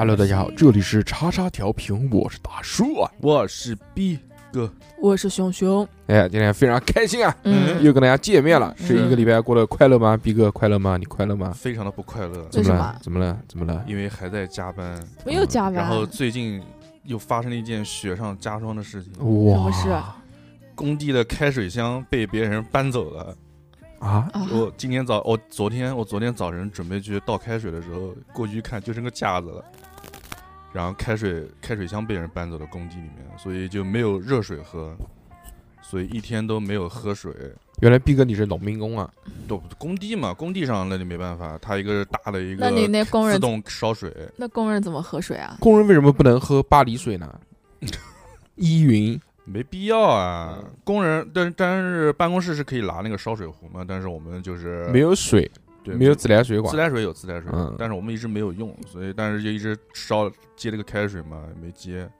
Hello，大家好，这里是叉叉调频，我是大叔啊。我是 B 哥，我是熊熊，哎，今天非常开心啊，嗯，又跟大家见面了。嗯是一个礼拜过得快乐吗？B 哥快乐吗？你快乐吗？非常的不快乐，怎么了么？怎么了？怎么了？因为还在加班，没有加班，然后最近又发生了一件雪上加霜的事情，哇，什么事工地的开水箱被别人搬走了。啊？啊，我今天早，我昨天我昨天早晨准备去倒开水的时候，过去一看就剩个架子了。然后开水开水箱被人搬走了工地里面，所以就没有热水喝，所以一天都没有喝水。原来毕哥你是农民工啊？都工地嘛，工地上那就没办法，他一个大的一个那你那工人，自动烧水，那工人怎么喝水啊？工人为什么不能喝巴黎水呢？依云没必要啊。工人，但但是办公室是可以拿那个烧水壶嘛，但是我们就是没有水，对没有自来水管自。来水有自来水，嗯但是我们一直没有用，所以但是就一直烧接了个开水嘛，没接。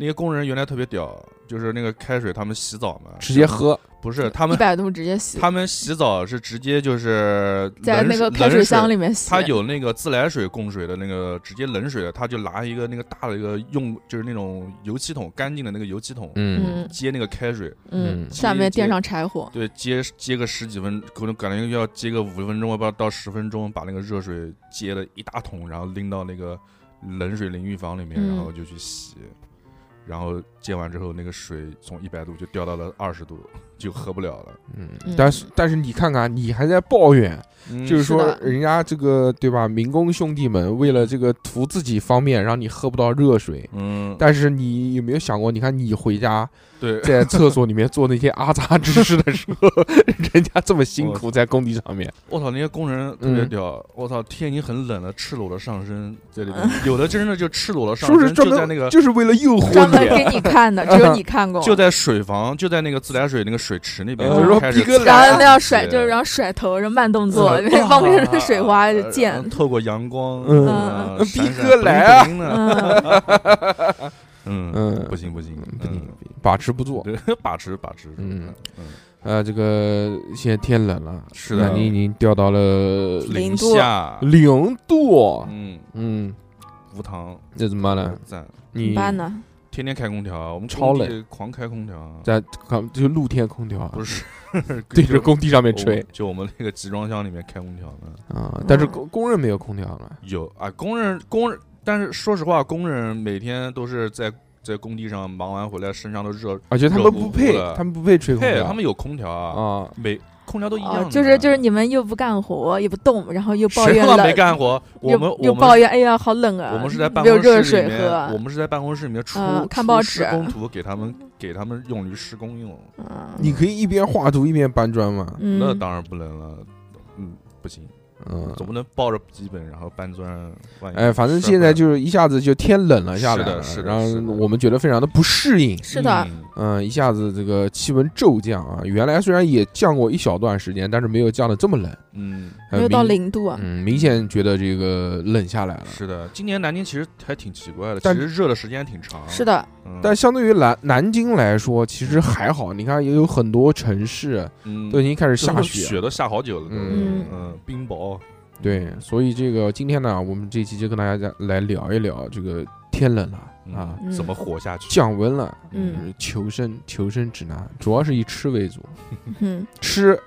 那些工人原来特别屌，就是那个开水，他们洗澡嘛，直接喝，不是他们一百度直接洗，他们洗澡是直接就是在那个开水冷水箱里面洗。他有那个自来水供水的那个直接冷水的，他就拿一个那个大的一个用就是那种油漆桶，干净的那个油漆桶，嗯，嗯接那个开水，嗯，嗯。下面垫上柴火，对，接接个十几分，可能感觉要接个五分钟，不知道到十分钟，把那个热水接了一大桶，然后拎到那个冷水淋浴房里面，嗯。然后就去洗，然后接完之后，那个水从一百度就掉到了二十度，就喝不了了。嗯嗯，但是但是你看看，你还在抱怨，嗯就是说人家这个对吧？民工兄弟们为了这个图自己方便，让你喝不到热水。嗯，但是你有没有想过？你看你回家对，在厕所里面做那些阿杂之事的时候，人家这么辛苦在工地上面，我操，那些工人特别嗯屌！我操，天已经很冷了，赤裸的上身在里面，有的真的就赤裸的上是不是身，专门就在那个就是为了诱惑专门？给你 看的，只有你看过。就在水房，就在那个自来水那个水池那边，嗯就说逼哥然后来了那样甩，就是然后甩头，然后慢动作，嗯旁边的水花就溅。透过阳光，嗯。逼哥来啊嗯，嗯嗯。不行不行不行把持不住。对，把持把持，嗯。嗯，呃，这个现在天冷了，是的。南京已经掉到了零下，零度。嗯，嗯，无糖。那怎么办呢？赞，你怎么办呢？天天开空调，我们超工地狂开空调，在看就露天空调啊，不是 对着工地上面吹。就我们那个集装箱里面开空调呢，啊，但是工工人没有空调了。有啊，工人工人，但是说实话，工人每天都是在在工地上忙完回来，身上都热，而且他们热乎乎不配的，他们不配吹空调，他们有空调啊，啊，每空调都一样，，哦就是就是你们又不干活，也不动，然后又抱怨冷，没干活？我又们又抱怨，哎呀，好冷啊！我们是在办公室热水里面，喝，我们是在办公室里面出嗯看报纸施工图给他们给他们用于施工用，嗯你可以一边画图一边搬砖吗。嗯，那当然不能了，嗯，不行，嗯，总不能抱着笔记本然后搬砖，万一哎，反正现在就是一下子就天冷了下来了，是的是的然后我们觉得非常的不适应。是的，嗯嗯，一下子这个气温骤降啊，原来虽然也降过一小段时间，但是没有降的这么冷，嗯，呃没有到零度啊。嗯，明显觉得这个冷下来了。是的，今年南京其实还挺奇怪的，其实热的时间挺长，是，的，嗯但相对于南南京来说，其实还好。你看，也有很多城市嗯。都已经开始下雪，雪都下好久了，嗯。嗯，冰雹，对，所以这个今天呢，我们这期就跟大家来聊一聊这个天冷了嗯啊，嗯。怎么活下去？降温了，嗯求生求生指南主要是以吃为主，嗯，吃，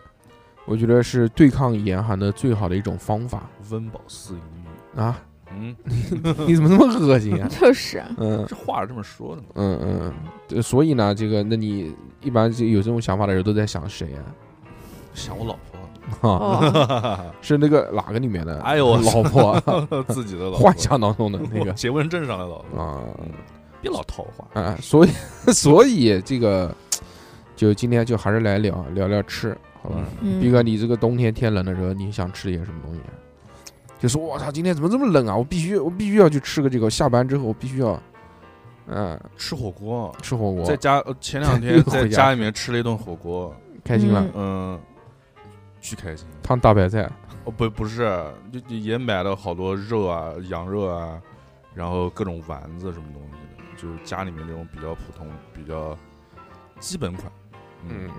我觉得是对抗严寒的最好的一种方法。温饱思淫欲，啊！嗯，你怎么那么恶心啊？就是嗯。这话是这么说的嘛？嗯嗯，对所以呢，这个那你一般就有这种想法的人都在想谁想我老啊？婆，啊，是那个哪个里面的？哎呦我。老婆。啊，自己的老婆。幻想当中的那个。结婚证上的老婆，啊。嗯别老套话，啊，所以所以这个就今天就还是来聊聊聊吃，好吧？嗯。逼哥，你这个冬天天冷的时候，你想吃点什么东西啊？就说我操，今天怎么这么冷啊？我必须我必须要去吃个这个，下班之后我必须要，嗯，吃火锅，吃火锅在，家呃前两天在家家里面吃了一顿火锅，开心了嗯，嗯，巨开心。烫大白菜，哦不不是，就就也买了好多肉啊，羊肉啊，然后各种丸子什么东西的，就是家里面这种比较普通、比较基本款。嗯，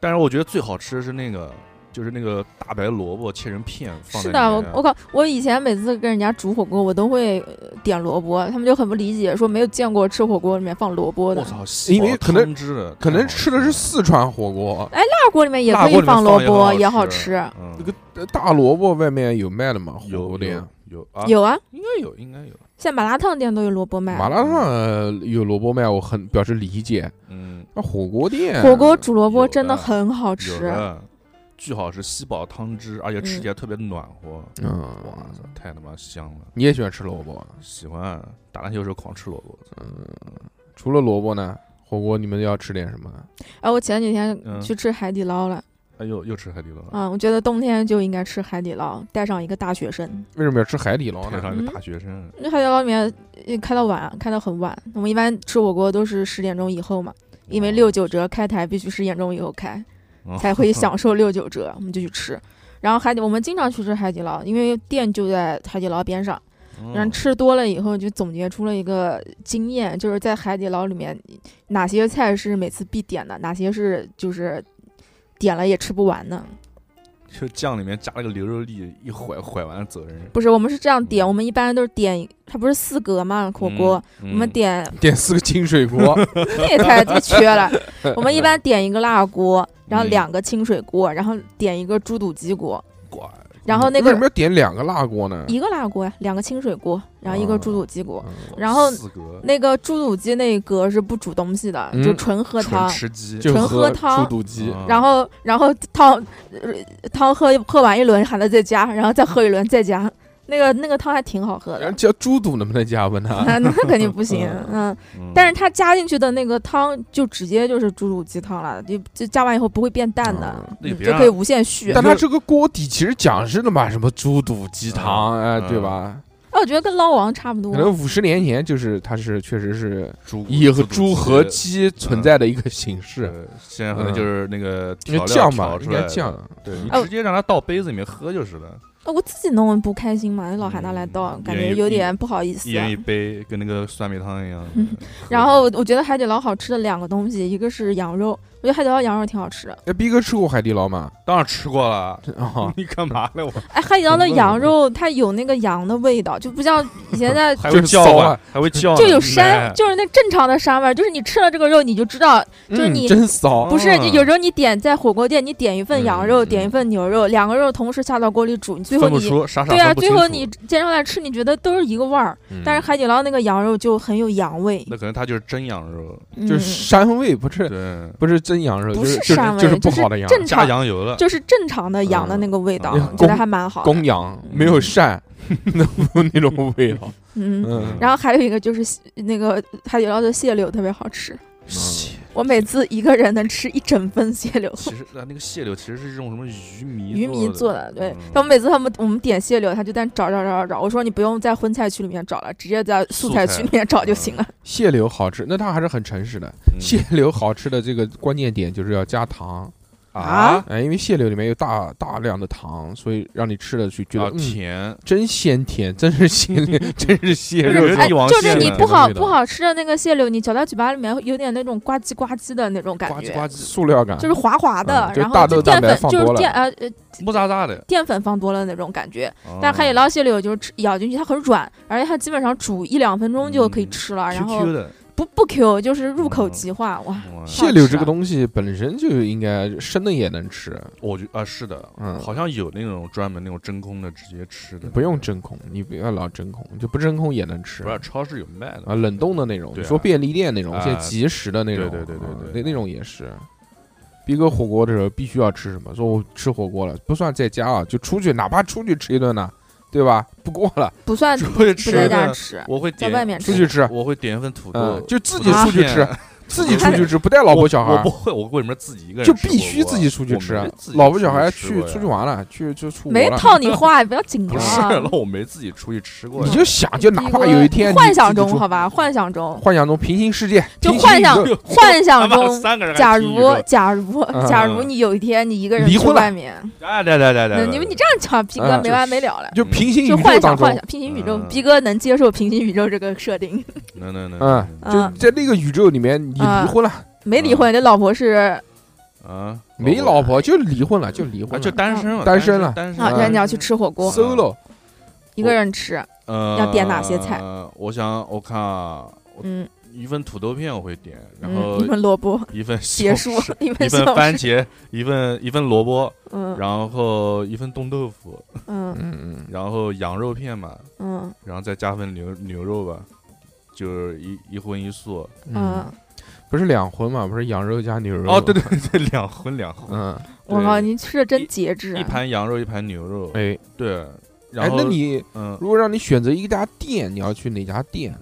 但是我觉得最好吃的是那个就是那个大白萝卜切成片放在是的，我我靠，我以前每次跟人家煮火锅，我都会呃点萝卜，他们就很不理解，说没有见过吃火锅里面放萝卜的我。操，因为可能汁，可能吃的是四川火锅，哎辣锅里面也可以放萝卜，也也好吃那个呃大萝卜外面有卖的吗？火有锅店有有啊，有啊，应该有，应该有。现在麻辣烫店都有萝卜卖。麻辣烫呃有萝卜卖，我很表示理解。嗯，那火锅店火锅煮萝卜真的的很好有吃。的，巨好吃，吸饱汤汁，而且吃嗯起来特别暖和。嗯哇塞，太他妈香了！你也喜欢吃萝卜？喜欢打篮球时候狂吃萝卜。嗯除了萝卜呢？火锅你们要吃点什么？哎，我前几天嗯去吃海底捞了，哎又，又吃海底捞了，嗯，我觉得冬天就应该吃海底捞，带上一个大学生。为什么要吃海底捞呢？带上一个嗯大学生，那海底捞里面呃开到晚，开到很晚。我们一般吃火锅都是十点钟以后嘛，因为六九折开台必须十点钟以后开，哦才会享受六九折，我们就去吃。然后海底我们经常去吃海底捞，因为店就在海底捞边上。嗯然后吃多了以后，就总结出了一个经验，就是在海底捞里面，哪些菜是每次必点的，哪些是就是点了也吃不完的。就酱里面加了个牛肉粒，一怀怀完走人。不是，我们是这样点，我们一般都是点，它不是四格嘛火锅，嗯我们点点四个清水锅，那太缺了。我们一般点一个辣锅，然后嗯。两个清水锅，然后点一个猪肚鸡锅，挂然后那个为什么个要点两个辣锅呢？一个辣锅呀，两个清水锅，然后一个猪肚鸡锅。嗯然后四格。那个猪肚鸡那一格是不煮东西的，嗯。就纯喝纯汤。吃鸡，就纯喝喝汤猪肚鸡，嗯。然后，然后汤，呃汤喝喝完一轮还能再加，然后再喝一轮再加，那个那个汤还挺好喝的然后。叫猪肚能不能加？问他。那那肯定不行，嗯，嗯但是它加进去的那个汤就直接就是猪肚鸡汤了，就就加完以后不会变淡的就可以无限续。但它这个锅底其实讲是的嘛，什么猪肚鸡汤，哎，嗯对吧？哎，我觉得跟捞王差不多可。能五十年前就是它是确实是猪以和猪和鸡存在的一个形式，对现在可能就是那个因为调料酱嘛，调出来的应该酱。对你哦直接让它倒杯子里面喝就是了，呃我自己弄不开心嘛，老喊他来倒，感觉有点不好意思一。人一杯，跟那个酸梅汤一样。嗯然后我觉得海底捞好吃的两个东西，一个是羊肉，我觉得海底捞羊肉挺好吃的。哎，逼哥吃过海底捞吗？当然吃过了，啊，你干嘛呢？我哎，海底捞的羊肉它有那个羊的味道，就不像以前在还会就是叫啊，还会叫，就有膻，就是那正常的膻味儿，就是你吃了这个肉你就知道，就是嗯你真骚，不是，有时候你点在火锅店，你点一份羊肉，嗯点一份牛肉，两个肉同时下到锅里煮，你最后你，傻傻对啊，最后你煎上来吃，你觉得都是一个味儿。嗯但是海底捞那个羊肉就很有羊味，那可能它就是真羊肉，就是嗯膻味，不是对，不是真羊肉，不是就是膻味，就是不好的羊，加正常，羊油了，就是正常的羊的那个味道，觉得还蛮好的。公羊没有膻，那那种味道，嗯，嗯，然后还有一个就是那个海底捞的蟹柳特别好吃，蟹我每次一个人能吃一整份蟹柳。其实 啊，那个蟹柳其实是用什么鱼糜鱼糜做的，对嗯他们每次他们我们点蟹柳，他就在找找找找找，我说你不用在荤菜区里面找了，直接在素菜区里面找就行了。蟹柳好吃，那他还是很诚实的。嗯蟹柳好吃的这个关键点就是要加糖，啊？哎，因为蟹柳里面有大大量的糖，所以让你吃了去觉得啊嗯，甜，真鲜甜，真是鲜，真是蟹肉。哎，不是帝王就是你不好不好吃的那个蟹柳，你嚼到嘴巴里面有点那种呱唧呱唧的那种感觉，呱唧呱唧，塑料感，就是滑滑的，嗯然大豆蛋后就淀粉白放多了。就是淀呃呃木渣渣的。淀粉放多了那种感觉。哦。但海底捞蟹柳就是吃咬进去它很软，而且它基本上煮一两分钟就可以吃了，然后不不 Q 就是入口即化，哇！哇蟹柳这个东西本身就应该生的也能吃，我觉啊是的，嗯好像有那种专门那种真空的直接吃的，不用真空，你不要老真空，就不真空也能吃不是超市有卖的啊，冷冻的那种，说便利店那种，啊现在即食的那种，对对对对那那种也是。逼哥火锅的时候必须要吃什么？说我吃火锅了，不算在家啊，就出去，哪怕出去吃一顿呢，对吧？不过了，不算出去不在吃的，家吃，我会在点外面吃。出去吃，我会点一份土豆嗯，，就自己出去吃片，自己出去吃，不带老婆小孩我我不，会，我为什么自己一个人就必须自己出去吃老婆小孩去出去玩了，去就出。没套你 话，不要紧不张是，啊。那我没自己出去吃过。你就想，就哪怕有一天你幻想中好吧，幻想中幻想中平行世界，就幻想幻想中，假如假如嗯假如你有一天你一个人离婚了去外面，哎，对对对对，你们你这样讲，逼哥嗯没完没了了。就平行宇就宙幻想幻想，平行宇宙，嗯逼哥能接受平行宇宙这个设定，能能能，嗯就嗯在那个宇宙里面，你离婚了，没离婚，这老婆是？啊，没老婆就离婚了，就离婚就单身了，单身了。单身啊，嗯对，你要去吃火锅，solo，一个人吃，呃，要点哪些菜？我想我看啊，嗯。一份土豆片我会点，然嗯，后一份萝卜，一份 结束一 一份番茄，一份一份萝卜，嗯。然后一份冻豆腐，嗯。嗯嗯，然后羊肉片嘛，嗯。然后再加份牛牛肉吧，就是一一荤一素。嗯，不是两荤嘛，不是羊肉加牛肉，哦，对对对，两荤两荤，嗯，我靠，对你吃的真节制一啊！盘羊肉，一盘牛肉。哎对，哎然，后那你嗯，如果让你选择一家店，你要去哪家店？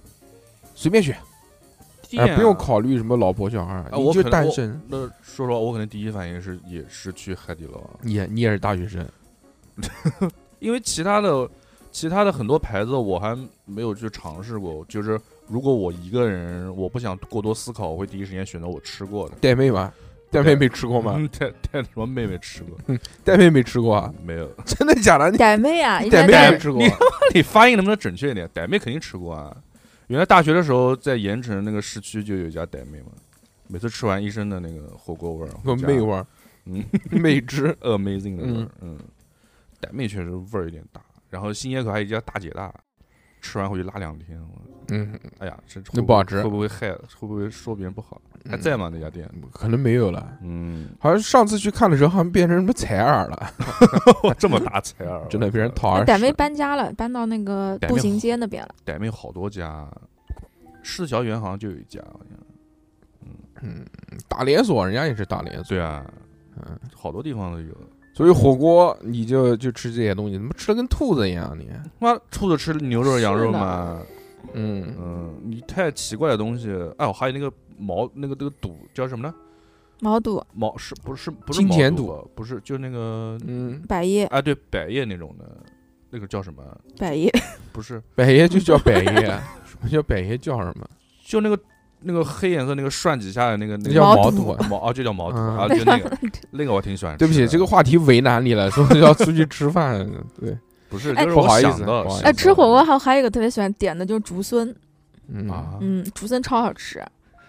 随便选，哎，店不用啊。考虑什么老婆小孩，啊你就我单身，那说实话，我可能第一反应是也是去海底捞，你也你也是大学生，因为其他的其他的很多牌子我还没有去尝试过。就是如果我一个人，我不想过多思考，我会第一时间选择我吃过的。带妹吗？带妹没吃过吗？嗯，带带什么妹妹吃过？带妹没吃过啊？没有。真的假的？你傣妹啊，一傣般在妹没吃过？你发音能不能准确一点？傣妹肯定吃过啊。原来大学的时候，在盐城那个市区就有一家傣妹嘛，每次吃完一身的那个火锅味儿，和妹味儿，嗯，妹汁，amazing 的味儿，嗯，傣妹确实味儿有点大。然后新街口还有一家大姐大，吃完回去拉两天，我嗯，哎呀，这那不好吃会不会害？会不会说别人不好？还在吗？那家店？可能没有了。嗯，好像上次去看的时候，好像变成什么采耳了，这么大采耳，真的被人掏那耳屎。傣妹搬家了，搬到那个步行街那边了。傣妹好多家，四桥园好像就有一家，好像。嗯嗯，大连锁，人家也是大连锁。对啊，嗯，好多地方都有。所以火锅你就就吃这些东西，怎么吃的跟兔子一样你？妈，兔子吃牛肉、羊肉是的嘛？嗯，嗯，你太奇怪的东西。哎，我还有那个毛，那个那个肚叫什么呢？毛肚、毛是不是不是金钱肚毛肚？不是，就那个嗯，百叶、啊，对，百叶那种的，那个叫什么？百叶，不是，百叶就叫百叶，什么叫百叶叫什么？就那个那个黑颜色那个涮几下的那个那个叫毛肚毛啊，就叫毛肚嗯啊，就那个 那个我挺喜欢。对不起，这个话题为难你了，说要出去吃饭。对，不是，哎就是我不好意想到思不好意思哎，吃火锅还还有一个特别喜欢点的就是竹荪，嗯，啊，嗯，竹荪超好吃。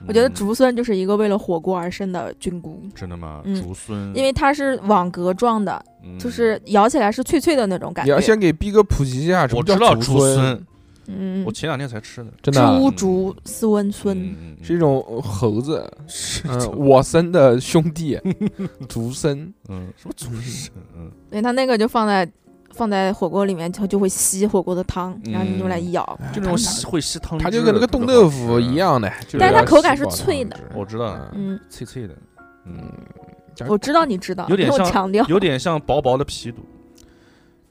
我觉得嗯竹荪就是一个为了火锅而生的菌菇，真的吗？嗯竹荪，因为它是网格状的，嗯就是咬起来是脆脆的那种感觉。你要先给逼哥普及一下什么叫我知道竹荪荪，，嗯我，前两天才吃的。真的啊猪竹丝温荪，嗯，嗯是一种猴子，是嗯，我森的兄弟，竹荪。嗯，什么竹荪？嗯，对它那个就放在放在火锅里面，它就会吸火锅的汤，然后你用来一咬，就那种吸会吸汤汁，它就跟那个冻豆腐一。样的，但是它口感是脆的。我知道嗯，脆脆的，嗯，嗯，我知道你知道，有点像强调，有点像薄薄的皮肚。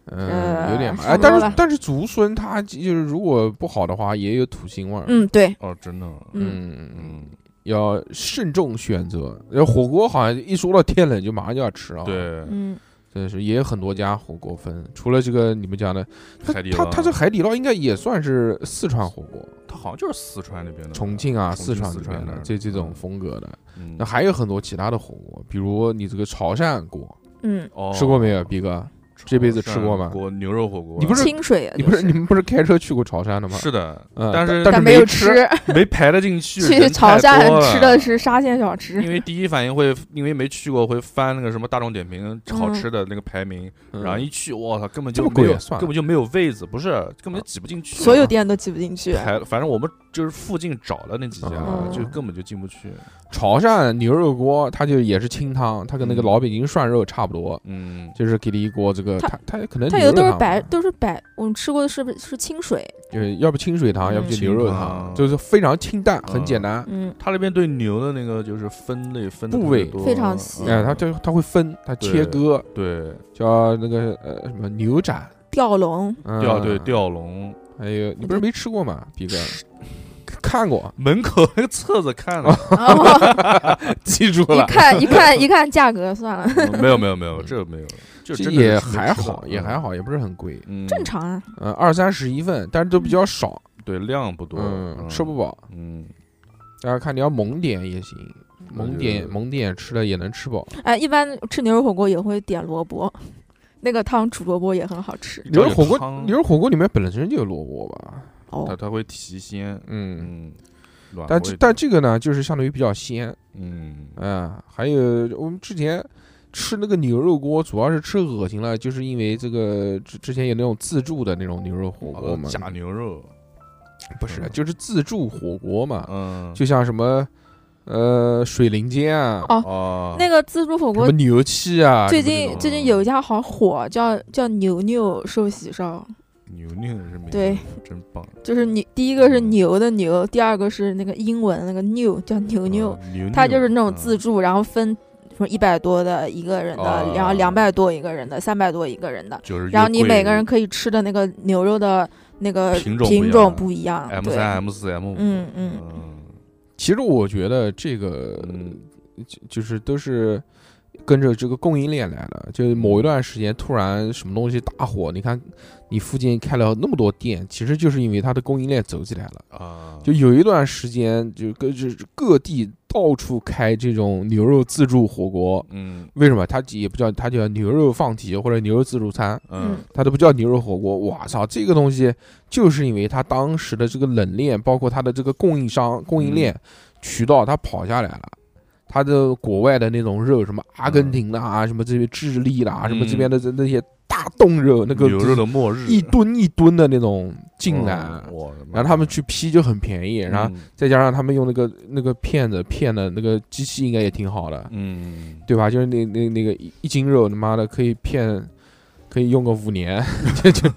嗯，呃有点哎，但是但是竹荪它就是如果不好的话，也有土腥味儿。嗯，对，哦，真的，嗯，嗯，嗯，要慎重选择。然后火锅好像一说到天冷就马上就要吃啊。，对，嗯，真的是也有很多家火锅分，除了这个你们讲的，它它海底捞它这海底捞应该也算是四川火锅，它好像就是四川那边的，重庆啊、重四川这边四川的这这种嗯风格的。嗯那还有很多其他的火锅，比如你这个潮汕锅，嗯，哦吃过没有，逼哥？这辈子吃过吗锅牛肉火锅，你不是清水啊，你不是你们不是开车去过潮汕的吗？是的，嗯但是但是没有吃吃，没排得进去。去人潮汕吃的是沙县小吃因，为第一反应会，因为没去过，会翻那个什么大众点评好吃的那个排名，嗯然后一去，我操，根本就这么贵没有，根本就没有位子，不是，根本就挤不进去。所有店都挤不进去。排，反正我们就是附近找了那几家，嗯就根本就进不去。潮汕牛肉锅，它就也是清汤，它跟那个嗯老北京涮肉差不多，嗯，就是给你一锅这个，它它它可能它有的都是白，都是白，我们吃过的是不是是清水？就是要不清水汤，嗯要不就牛肉清汤，汤就是非常清淡，很嗯简单。嗯，他那边对牛的那个就是分类分得部位非常细哎，它就它会分，它切割，对叫那个呃什么牛展，吊龙，嗯吊对，吊龙。还有你不是没吃过吗？逼哥，看过，门口 那个册子看了，哦。记住一看一看一看价格，算了，嗯没有没有没有，这个没有，就这真的也还好，也还，好，也不是很贵，嗯，正常啊。嗯，二三十一份，但是都比较少，对量不多，嗯，吃不饱。嗯，大家看你要猛点也行，猛点猛点吃了也能吃饱。哎，一般吃牛肉火锅也会点萝卜，那个汤煮萝卜也很好吃。牛肉火锅汤，牛肉火锅里面本身就有萝卜吧？它哦，它会提鲜，嗯，嗯，但这但这个呢，就是相对于比较鲜，嗯嗯，还有我们之前吃那个牛肉锅，主要是吃恶心了，就是因为这个之之前有那种自助的那种牛肉火锅嘛，假牛肉，不是嗯。就是自助火锅嘛，嗯，就像什么呃水灵间啊，哦哦，那个自助火锅什么牛气啊，最近最近有一家好火，叫叫牛牛寿喜烧，牛牛是没对，真棒，就是牛第一个是嗯牛的牛，第二个是那个英文那个 new 叫牛牛。它就是那种嗯。自助，然后分什么一百多的一个人的，哦然后两百多一个人的，三百多一个人的，就是然后你每个人可以吃的那个牛肉的那个品种不一品种样不一样，M 对，三 M 四 M 五，嗯嗯嗯。其实我觉得这个嗯就就是都是跟着这个供应链来的，就是某一段时间突然什么东西大火，你看你附近开了那么多店，其实就是因为它的供应链走起来了。啊，就有一段时间，就各就是各地到处开这种牛肉自助火锅。嗯为什么它也不叫它叫牛肉放题或者牛肉自助餐，嗯它都不叫牛肉火锅？我操，这个东西就是因为它当时的这个冷链，包括它的这个供应商、供应链、渠道，它跑下来了。它的国外的那种肉，什么阿根廷的啊，什么这些智利的啊，什么这边的这那些大冻肉，那个牛肉的末日一吨一吨的那种进来，然后他们去批就很便宜，然后嗯再加上他们用那个那个片子片的那个机器应该也挺好的，嗯对吧？就是那那那个一一斤肉，他妈的可以片，可以用个五年，就就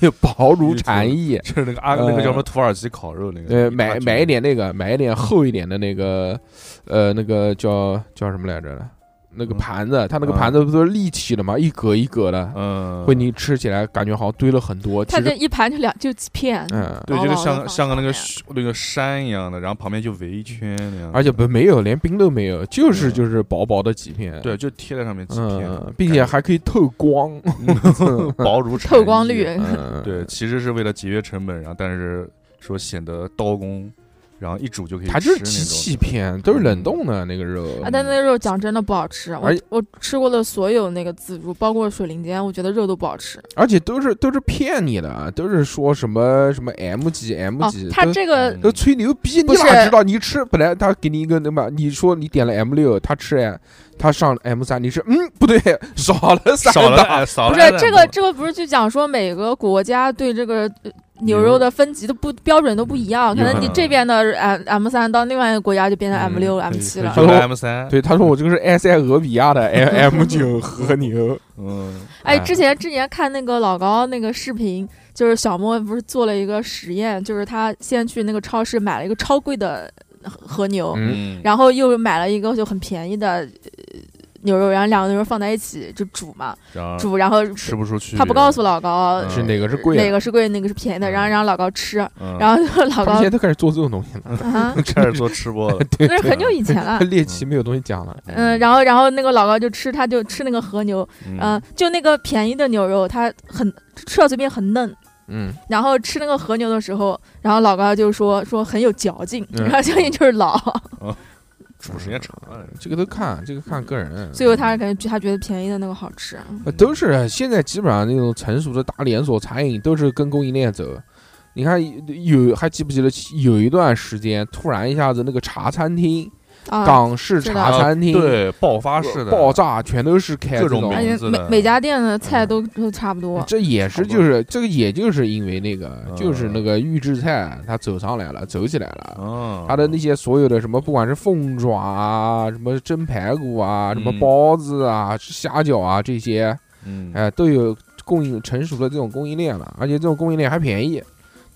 那薄如蝉翼。就是那个阿那个叫什么土耳其烤肉那个，呃，买买一点那个，买一点厚一点的那个，呃，那个叫叫什么来着的？那个嗯盘子，它那个嗯盘子不都是立体的吗？一格一格的，嗯，会你吃起来感觉好像堆了很多。它这一盘就两就几片，嗯，对，就是像像个那个那个山一样的，然后旁边就围一圈那样，而且不没有，连冰都没有，就是嗯就是薄薄的几片。对，就贴在上面几片嗯，，并且还可以透光。嗯薄如蝉翼透光率 嗯，对，其实是为了节约成本，然后但是说显得刀工，然后一煮就可以吃它就是机器片，都是冷冻的那个肉。啊，但那肉讲真的不好吃，我而我吃过的所有那个自助，包括水灵间，我觉得肉都不好吃。而且都是都是骗你的，都是说什么什么 M 几 M 哦几，，都它这个嗯都吹牛逼，你哪知道？你吃本来他给你一个那么，你说你点了 M 六，他吃哎，他上 M 三，你是嗯不对，少了三少了少不了不是这个这个不是就讲说每个国家对这个呃牛肉的分级都不标准都不一样，可能你这边的 M M 三到另外一个国家就变成 M 六、嗯 M 七了。他说 M 三，对，他说我这个是埃塞俄比亚的 M M 九和牛，嗯。哎，哎。之前之前看那个老高那个视频，就是小莫不是做了一个实验，就是他先去那个超市买了一个超贵的和和牛，嗯，然后又买了一个就很便宜的呃牛肉，然后两个牛肉放在一起就煮嘛，煮，然后吃不出去，他不告诉老高嗯。是哪个是贵？哪个是贵，哪个是便宜的，然后让老高吃，嗯，然后老高现在都开始做这种东西了，啊，开始做吃播了，对那是很久以前了。猎奇没有东西讲了。嗯，然后然后那个老高就吃，他就吃那个和牛，嗯。嗯，就那个便宜的牛肉，它很吃到嘴边很嫩，嗯，然后吃那个和牛的时候，然后老高就说说很有嚼劲，嗯然后相信就是老，煮时间长了，这个都看，这个看个人。最后他感觉他觉得便宜的那个好吃。呃都是现在基本上那种成熟的大连锁餐饮都是跟供应链走。你看有还记不记得有一段时间，突然一下子那个茶餐厅、啊，港式茶餐厅、对，爆发式的。爆炸，全都是开各种这种。名字每每家店的菜都都差不多。这也是就是这个，也就是因为那个，嗯。就是那个预制菜，它走上来了，走起来了。嗯，它的那些所有的什么，不管是凤爪啊，什么蒸排骨啊，什么嗯。包子啊、虾饺啊这些，嗯，哎，都有供应成熟的这种供应链了，而且这种供应链还便宜。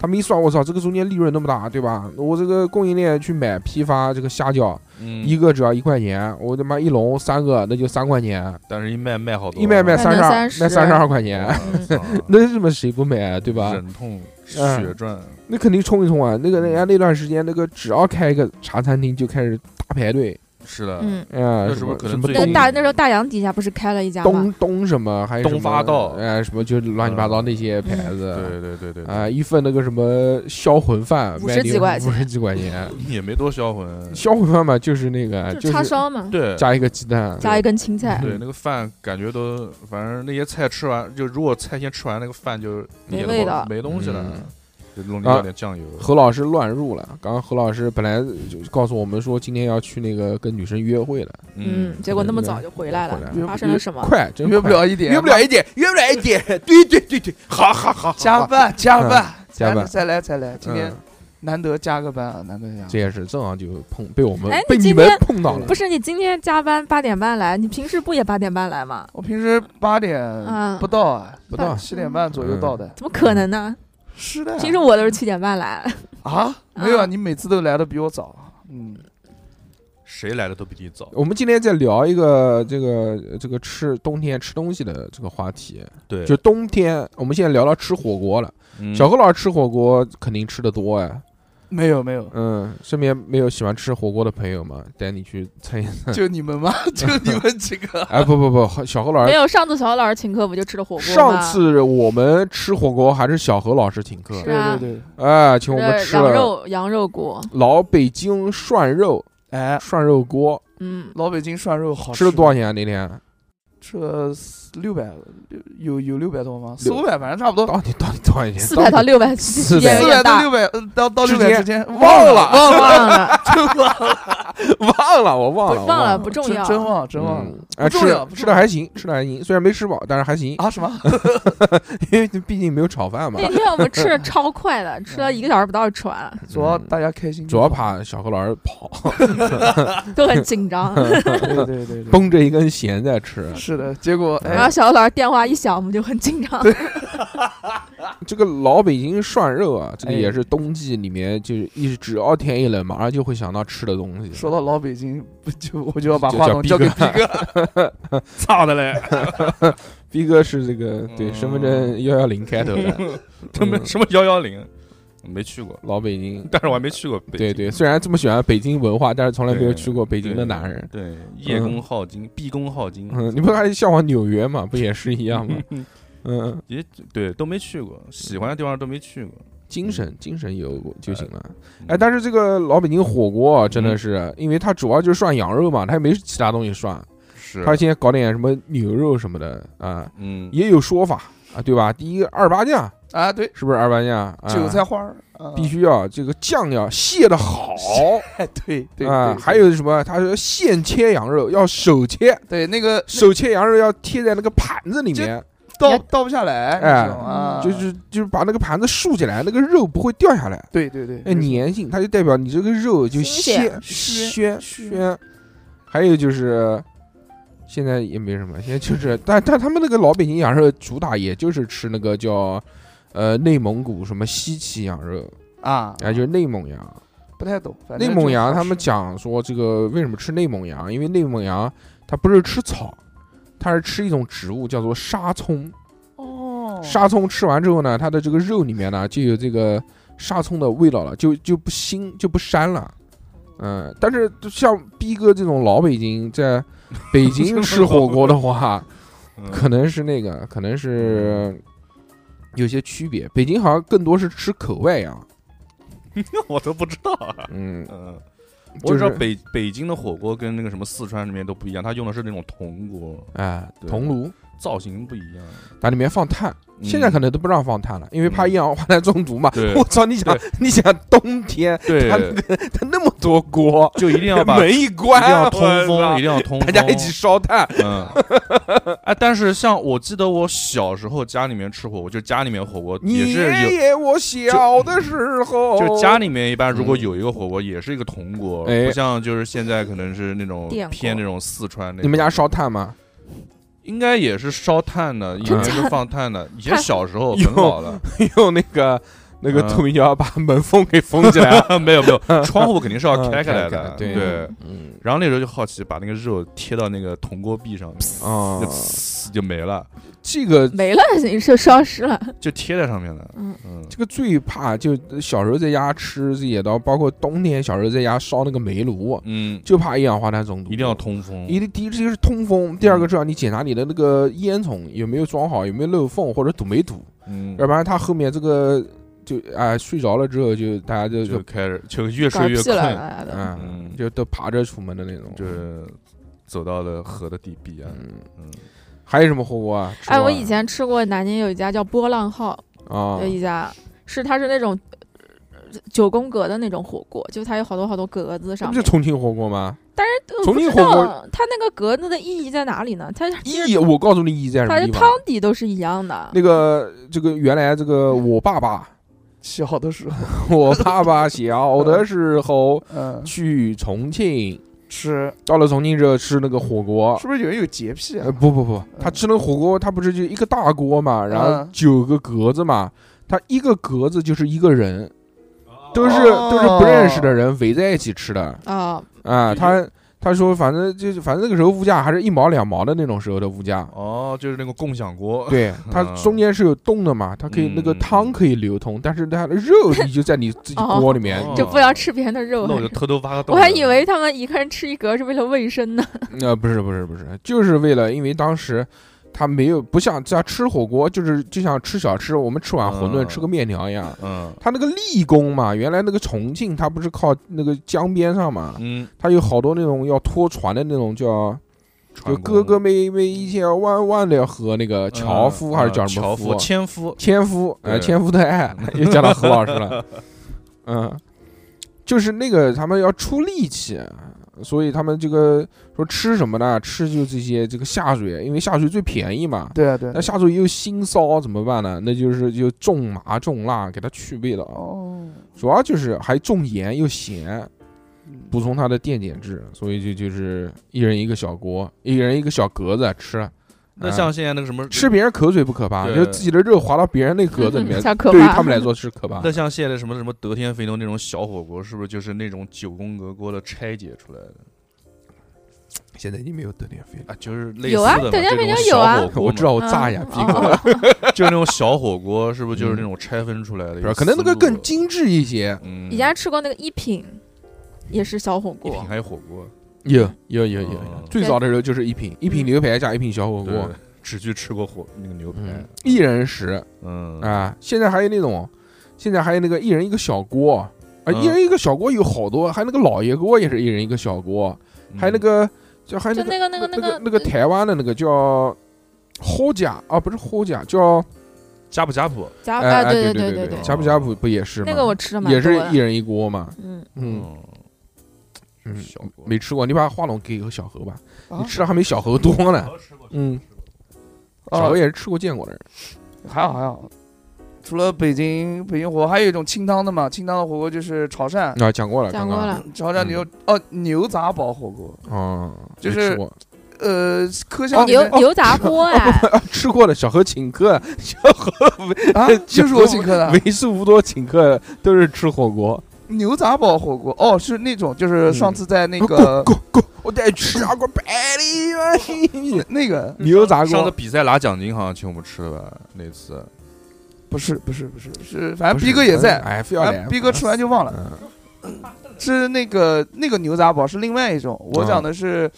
他们一算，我操，这个中间利润那么大，对吧？我这个供应链去买批发这个虾饺，嗯。一个只要一块钱，我他妈一笼三个，那就三块钱，但是一卖卖好多，一卖卖卖三十二，30卖三十二块钱，嗯 那他妈谁不买啊，对吧？忍痛嗯。血赚，那肯定冲一冲啊！那个人家那段时间，那个只要开一个茶餐厅就开始大排队，是的，嗯，啊，什那是不是可能大那时候大洋底下不是开了一家吗东？东什么，还有东发道哎，什么就乱七八糟那些牌子，对对对对，对啊，一份那个什么销魂饭，50卖你几块钱五十几块钱。也没多销魂，销魂饭嘛，就是那个，就是叉烧嘛，对加一个鸡蛋，加一根青菜。对，那个饭感觉都，反正那些菜吃完，就如果菜先吃完，那个饭就没味道没东西了。嗯就弄点酱油。何老师乱入了。刚刚何老师本来就告诉我们说今天要去那个跟女生约会了，嗯，结果那么早就回来了来，了发生了什么？快，真约不了一点，约不了一点，约不了一点。对对对对，好好好，加班加班加班再来再来，今天嗯难得加个班啊，难得加这。也是正好就碰被我们哎被你们碰到了不。是你今天加班八点半来，你平时不也八点半来吗？我平时八点嗯不到啊，不到七点半左右到的。怎么可能呢？是的啊，平时我都是七点半来。啊没有啊，啊你每次都来的比我早。嗯，谁来的都比你早。我们今天在聊一个这个这个吃冬天吃东西的这个话题，对，就冬天，我们现在聊到吃火锅了。嗯小何老师吃火锅肯定吃的多哎，没有没有，嗯，身边没有喜欢吃火锅的朋友吗？带你去蹭一蹭。就你们吗？就你们几个？哎，不不不，小何老师，没有，上次小何老师请客不就吃的火锅吗？上次我们吃火锅还是小何老师请客，对对对，哎，请我们吃了羊肉羊肉锅，老北京涮肉哎，涮肉锅，嗯，老北京涮肉好吃了多少钱啊？那天吃了六百，有有六百多吗？四五百，反正差不多。到底到底多少钱？四百到六百之400间有点大四百到六，百，呃到到六百之间，忘了了，忘了，忘了，忘了，我忘了，我忘了，不重要。真真忘真忘了嗯。哎，重要吃的还行，吃的还行，虽然没吃饱，但是还行，啊？什么？因为毕竟没有炒饭嘛那。天我们吃的超快的，吃了一个小时不到就吃完了，主要嗯大家开心主要，怕小何老师跑，都很紧张。对对对对，绷着一根弦在吃。是的。结果然后哎，小何老师电话一响，我们就很紧张。这个老北京涮肉啊，这个哎也是冬季里面就是一只要天一冷，马上就会想到吃的东西。说到老北京，不就我就要把话筒交给哥逼哥。操的嘞！逼哥是这个对嗯身份证幺幺零开头的，他们什么幺幺零，没去过，老北京。但是我还没去过北京。对对，虽然这么喜欢北京文化，但是从来没有去过北京的男人。对，叶公好金，毕恭好金，嗯，你不还向往纽约吗？不也是一样吗？嗯，也对，都没去过，喜欢的地方都没去过。精神精神有就行了。嗯哎，但是这个老北京火锅啊真的是，因为它主要就是涮羊肉嘛，它也没其他东西涮，是它现在搞点什么牛肉什么的啊，嗯，也有说法啊，对吧？第一个二八酱啊，对，是不是二八酱？啊韭菜花儿啊必须要这个酱要卸的好 哎，对对啊，对，还有什么？他说现切羊肉，要手切，对那个手切羊肉要贴在那个盘子里面，倒倒不下来，哎那种啊，就是就是把那个盘子竖起来，那个肉不会掉下来。对对对，哎，粘性，它就代表你这个肉就新鲜鲜鲜鲜。还有就是，现在也没什么，现在就是，但但他们那个老北京羊肉主打也就是吃那个叫呃内蒙古什么西岐羊肉，啊，哎，就是内蒙羊。不太懂。内蒙羊他们讲说这个为什么吃内蒙羊？因为内蒙羊它不是吃草，它是吃一种植物叫做沙葱。哦，沙葱吃完之后呢，它的这个肉里面呢就有这个沙葱的味道了，就就不腥就不膻了。嗯，但是像逼哥这种老北京在北京吃火锅的话，嗯可能是那个，可能是有些区别。北京好像更多是吃口外羊，我都不知道啊。嗯，嗯，我就是知道北北京的火锅跟那个什么四川那边都不一样，它用的是那种铜锅，哎，对铜炉，造型不一样。它里面放炭。现在可能都不让放炭了，因为怕嗯一氧化碳中毒嘛。我操！你想，你想冬天它，那个它那么多锅，就一定要把 门一关一，定要通风，一定要通风，大家一起烧炭。嗯，哎，但是像我记得我小时候家里面吃火锅，就家里面火锅也你是有，爷爷我小的时候，就家里面一般如果嗯有一个火锅，也是一个铜锅，哎不像就是现在可能是那种偏那种四川那种。你们家烧炭吗？应该也是烧炭的，以前是放炭的。以前小时候很 有老了，用那个那个嗯。透明胶把门缝给封起来，没有没有，窗户肯定是要嗯开开来开的。对。对，嗯。然后那时候就好奇，把那个肉贴到那个铜锅壁上面，啊。就，就没了，这个没了，是消失了。就贴在上面了。嗯，嗯，这个最怕就小时候在家吃这些刀，包括冬天小时候在家烧那个煤炉，嗯，就怕一氧化碳中毒，一定要。通风。一第一就是通风，第二个是要你检查你的那个烟囱有没有装好，有没有漏缝或者堵没堵，嗯，要不然它后面这个就哎睡着了之后就大家就就就开始就越搞睡越困。嗯嗯就都爬着出门的那种，就是走到了河的底壁啊。嗯，嗯，还有什么火锅啊？哎，我以前吃过南京有一家叫波浪号，啊有，一家是它是那种呃九宫格的那种火锅，就它有好多好多格子上面。不就重庆火锅吗？我不知重庆火锅道它那个格子的意义在哪里呢？它意义我告诉你意义在什它是汤么地方。底都是一样的。那个这个原来这个我爸爸，小的时候，我爸爸小的时候 嗯，去重庆，吃。到了重庆之后吃那个火锅。是，不是有人有洁癖啊？呃，？不不不，他吃那个火锅，他不是就一个大锅嘛，然后嗯九个格子嘛，他一个格子就是一个人，都是哦都是不认识的人围在一起吃的。啊，啊。他他说反正就是反正那个时候物价还是一毛两毛的那种时候的物价。哦，就是那个共享锅，对，它嗯中间是有洞的嘛，它可以那个嗯汤可以流通，但是它的肉你就在你自己哦锅里面，哦就不要吃别人的肉。那我就偷偷挖个 洞。我还以为他们一个人吃一格是为了卫生呢。呃，不是不是不是，就是为了，因为当时他没有不像像吃火锅，就是就像吃小吃，我们吃碗馄饨、嗯吃个面条一样。嗯。他那个立功嘛，原来那个重庆，它不是靠那个江边上嘛，嗯，它有好多那种要拖船的那种叫，就哥哥妹妹一起要弯弯的和那个樵夫、嗯还是叫什么樵夫、纤夫？千夫，哎，对千夫的爱又讲到何老师了，嗯，就是那个他们要出力气，所以他们这个说吃什么呢？吃就这些这个下水，因为下水最便宜嘛。对啊对啊那。下水又腥骚怎么办呢？那就是就重麻重辣给它去味道，哦，主要就是还重盐又咸，嗯补充它的电解质，所以就就是一人一个小锅，一人一个小格子吃。啊那像现在那个什么吃别人口水不可怕，就是自己的肉滑到别人那格子里面。对于他们来说是可怕 那。像现在什么什么德天肥牛那种小火锅，是不是就是那种九宫格锅的拆解出来的现在已经没有德天飞了。啊？就是类似有啊的这种有啊。小火锅我知道，我炸呀，嗯逼哥，哦 就是那种小火锅，是不是就是那种拆分出来的？可能那个更精致一些。嗯，以前吃过那个一品，也是小火锅。一品。还有火锅，有有有有有。嗯，最早的时候就是一品，一品牛排加一品小火锅，，只去吃过火那个牛排，嗯，一人食。嗯。啊。现在还有那种，现在还有那个一人一个小锅。啊，嗯。一人一个小锅有好多，还有那个老爷锅也是一人一个小锅，还有那个就还有那个那个那个那个那个台湾的那个叫后甲啊，不是后甲，叫呷哺呷哺，哎加啊，对哎对对对，呷哺呷哺不也是吗？那个我吃了蛮也。是一人一锅嘛，嗯，嗯嗯，没吃过，你把话筒给个小何吧，啊你吃的还没小何多呢。嗯，小啊何也是吃过见过的人。还好还好。除了北京北京火锅，还有一种清汤的嘛，清汤的火锅就是潮汕，啊，讲过了，刚刚讲过了。潮汕牛哦牛杂煲火锅，哦，就是没吃过呃，科巷里面牛牛杂 锅哎，啊，吃过了。小何请客，小何啊，就是我请客的为数不多请客都是吃火锅。牛杂煲火锅，哦，是那种就是上次在那个我带吃啊，滚百里 那个牛杂上次锅。比赛拿奖金好像请我们吃的吧？那次不是不是不是是，反正逼哥也在，哎，非要逼哥吃完就忘了。嗯，是那个那个牛杂煲是另外一种，我啊讲的是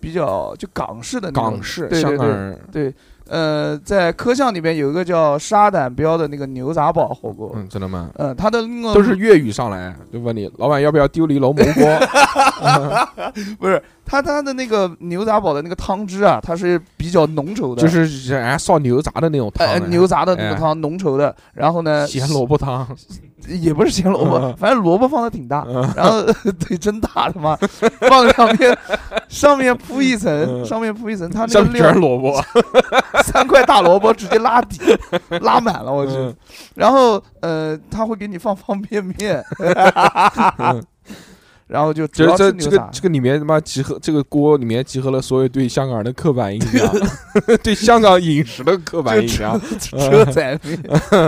比较就港式的那种港式对对对对，呃，在科巷里面有一个叫沙胆标的那个牛杂煲火锅，嗯，真的吗？嗯，他的那个都是粤语上来，就问你老板要不要丢离楼蘑锅？不是它它的那个牛杂煲的那个汤汁啊，它是比较浓稠的，就是人家烧牛杂的那种汤呃，牛杂的那个哎。汤浓稠的，然后呢咸萝卜汤，也不是咸萝卜嗯，反正萝卜放的挺大，嗯。然后对真大他妈 放上面上面铺一层，嗯。上面铺一层，它那上面个料全是萝卜。三块大萝卜直接拉底，拉满了，我去。嗯。然后呃，他会给你放方便面，然后就主这要这这个。这个里面他妈集合这个锅里面集合了所有对香港人的刻板印象，对香港饮食的刻板印象。车 仔面，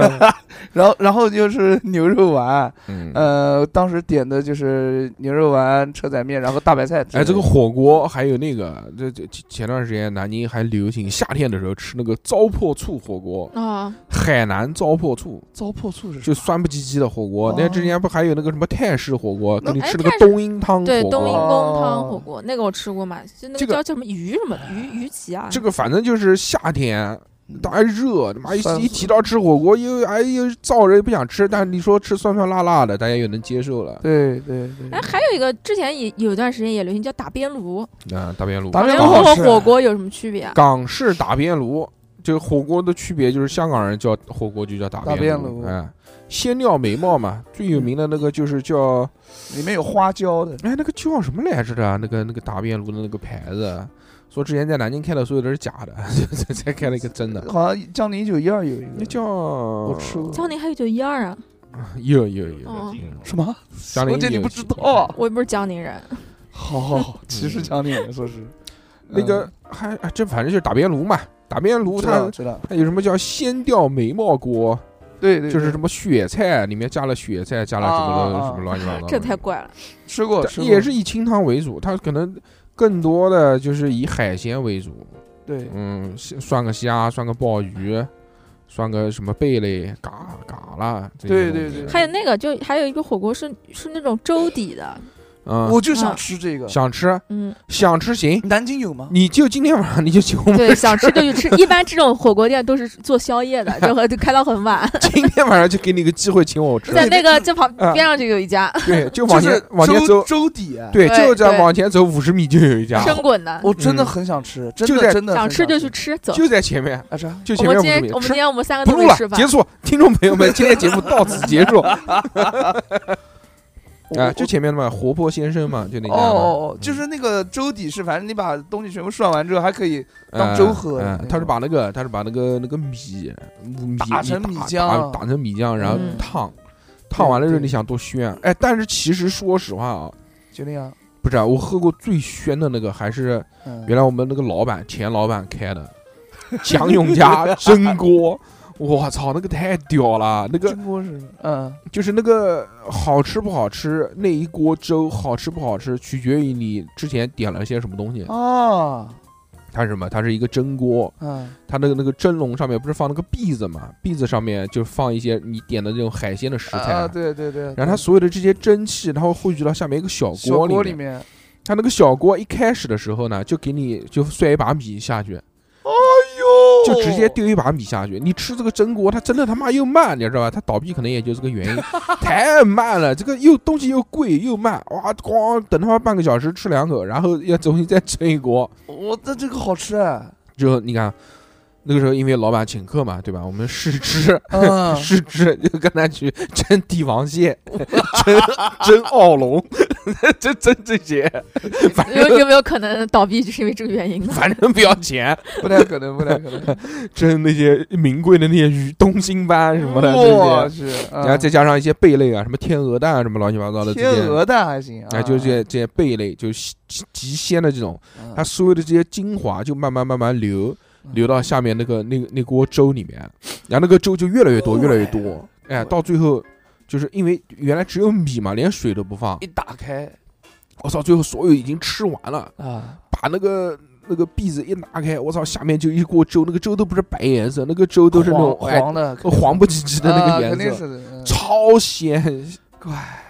然后然后就是牛肉丸，嗯，呃，当时点的就是牛肉丸、车仔面，然后大白菜。哎，这个火锅还有那个，这这前前段时间南京还流行夏天的时候吃那个糟粕醋火锅，啊，海南糟粕醋，糟粕醋是就酸不唧唧的火锅哦。那之前不还有那个什么泰式火锅，跟你哎吃那个泰式冬阴汤对，冬阴。功汤哦火锅那个我吃过嘛，就那这个个叫叫什么鱼什么鱼鱼鳍啊，这个反正就是夏天，大家热，他妈一一提到吃火锅，又哎又燥人不想吃，但是你说吃酸酸辣辣的，大家又能接受了。对对对。哎，，还有一个之前也有一段时间也流行叫打边炉，啊，打边炉，打边边炉和火锅有什么区别啊？港式打边炉，这个火锅的区别就是香港人叫火锅就叫打打边炉。边哎，仙料眉毛嘛，最有名的那个就是叫里面有花椒的，哎，那个叫什么来着的？那个那个打边炉的那个牌子，说之前在南京开的所有都是假的，才 才开了一个真的。好像江宁一九一二有一个，那叫我我吃过。江宁还有九一二啊，有有有，哦。嗯什么？江宁我这你不知道。啊？我又不是江宁人，好好好，歧视江宁人，说是。那个还啊这反正就是打边炉嘛，打边炉它它有什么叫鲜调眉毛锅，对对，就是什么雪菜里面加了雪菜，加了什么什么乱七八糟的，这太怪了。吃过，吃过。也是以清汤为主，它可能更多的就是以海鲜为主，对，嗯，涮个虾，涮个鲍鱼，涮个什么贝类，嘎嘎啦，这些对对对。还有那个，就还有一个火锅是是那种粥底的，嗯，我就想嗯吃这个。想吃嗯，想吃行，南京有吗？你就今天晚上你就请我们对，想吃就去吃。一般这种火锅店都是做宵夜的，就和就开到很晚。今天晚上就给你个机会请我吃，在那个这旁啊边上就有一家对，就往前往前走，周底啊。对，就在对往前走五十米就有一家，生滚的，我真的嗯很想吃，真就在的真的想吃就去吃。走。就在前面？就前面五十米，今天我们今天我们三个不录了都没吃，饭结，束，听众朋友们，今天节目到此结束。我啊，就前面的嘛，活泼先生嘛，就那哦家嘛。哦哦，就是那个粥底是，反正你把东西全部涮完之后，还可以当嗯粥喝他是把那个，他是把那个那个米米打成米浆。打打成米浆，然后嗯。烫，烫完了之后你想多鲜，哎，但是其实说实话啊，就那样。不是啊，我喝过最鲜的那个还是嗯，原来我们那个老板前老板开的 蒋永家蒸锅，我操，那个太屌了，那个蒸锅是嗯就是那个好吃不好吃，那一锅粥好吃不好吃，取决于你之前点了些什么东西。啊它是什么？它是一个蒸锅，嗯它那个那个蒸笼上面不是放那个篦子嘛？篦子上面就放一些你点的这种海鲜的食材。啊，对对对。然后它所有的这些蒸汽，它会汇聚到下面一个小小锅里面。它那个小锅一开始的时候呢，就给你就摔一把米下去，就直接丢一把米下去。你吃这个蒸锅，它真的他妈又慢，你知道吧？它倒闭可能也就这个原因，太慢了。这个又东西又贵又慢，哇，咣等他妈半个小时吃两口，然后要重新再蒸一锅。我这这个好吃啊，就你看，那个时候因为老板请客嘛，对吧？我们试吃，嗯，试吃就跟他去 蒸帝王蟹，蒸蒸奥龙，蒸蒸这些，反有正有没有可能倒闭就是因为这个原因呢？反正不要钱，不太可能，不太可能，蒸那些名贵的那些鱼，东星斑什么的这我些，去，然后再加上一些贝类啊，什么天鹅蛋啊什么乱七八糟的这些。天鹅蛋还行啊，就这些这些贝类，就极极鲜的这种，嗯。它所有的这些精华就慢慢慢慢流流到下面那个那个那锅粥里面，然后那个粥就越来越多，越来越多，哎，到最后就是因为原来只有米嘛，连水都不放一，打开。我操，最后所有已经吃完了，啊，把那个那个篦子一拿开，我操，下面就一锅粥，那个粥都不是白颜色，那个粥都是那种哎黄黄的，黄不唧唧的那啊个颜色，超鲜，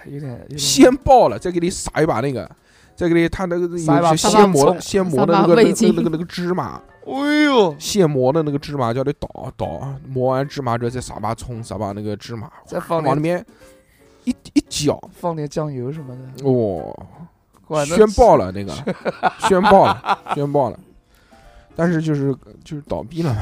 有点有点。鲜爆了，再给你撒一把那个。再给你，它那个有一把些撒把现磨鲜磨的那个那个那个那个芝麻，哎呦，现磨的那个芝麻叫你捣捣，磨完芝麻之后再撒把葱，撒把那个芝麻，再放往里面一一搅，放点酱油什么的，哇、管得宣爆了那个，宣爆了，宣爆了。但是就是就是倒闭了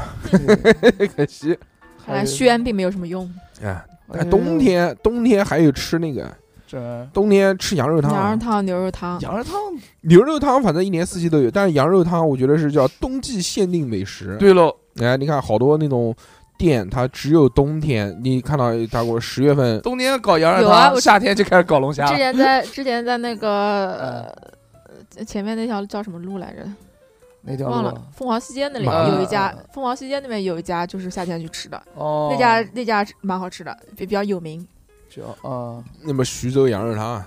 可惜。看来宣并没有什么用。哎，哎但冬天冬天还有吃那个，这冬天吃羊肉汤，羊肉汤、牛肉汤，羊肉汤，牛肉汤反正一年四季都有，但是羊肉汤我觉得是叫冬季限定美食。对喽，哎，你看好多那种店，它只有冬天，你看到大概十月份，冬天搞羊肉汤，有啊夏天就开始搞龙虾之，前在之前在那个 呃前面那条叫什么路来着？那条忘了。凤凰西街那里有一家凤凰西街那边有一家就是夏天去吃的，哦，那家那家蛮好吃的，比比较有名。叫啊，那么徐州羊肉汤，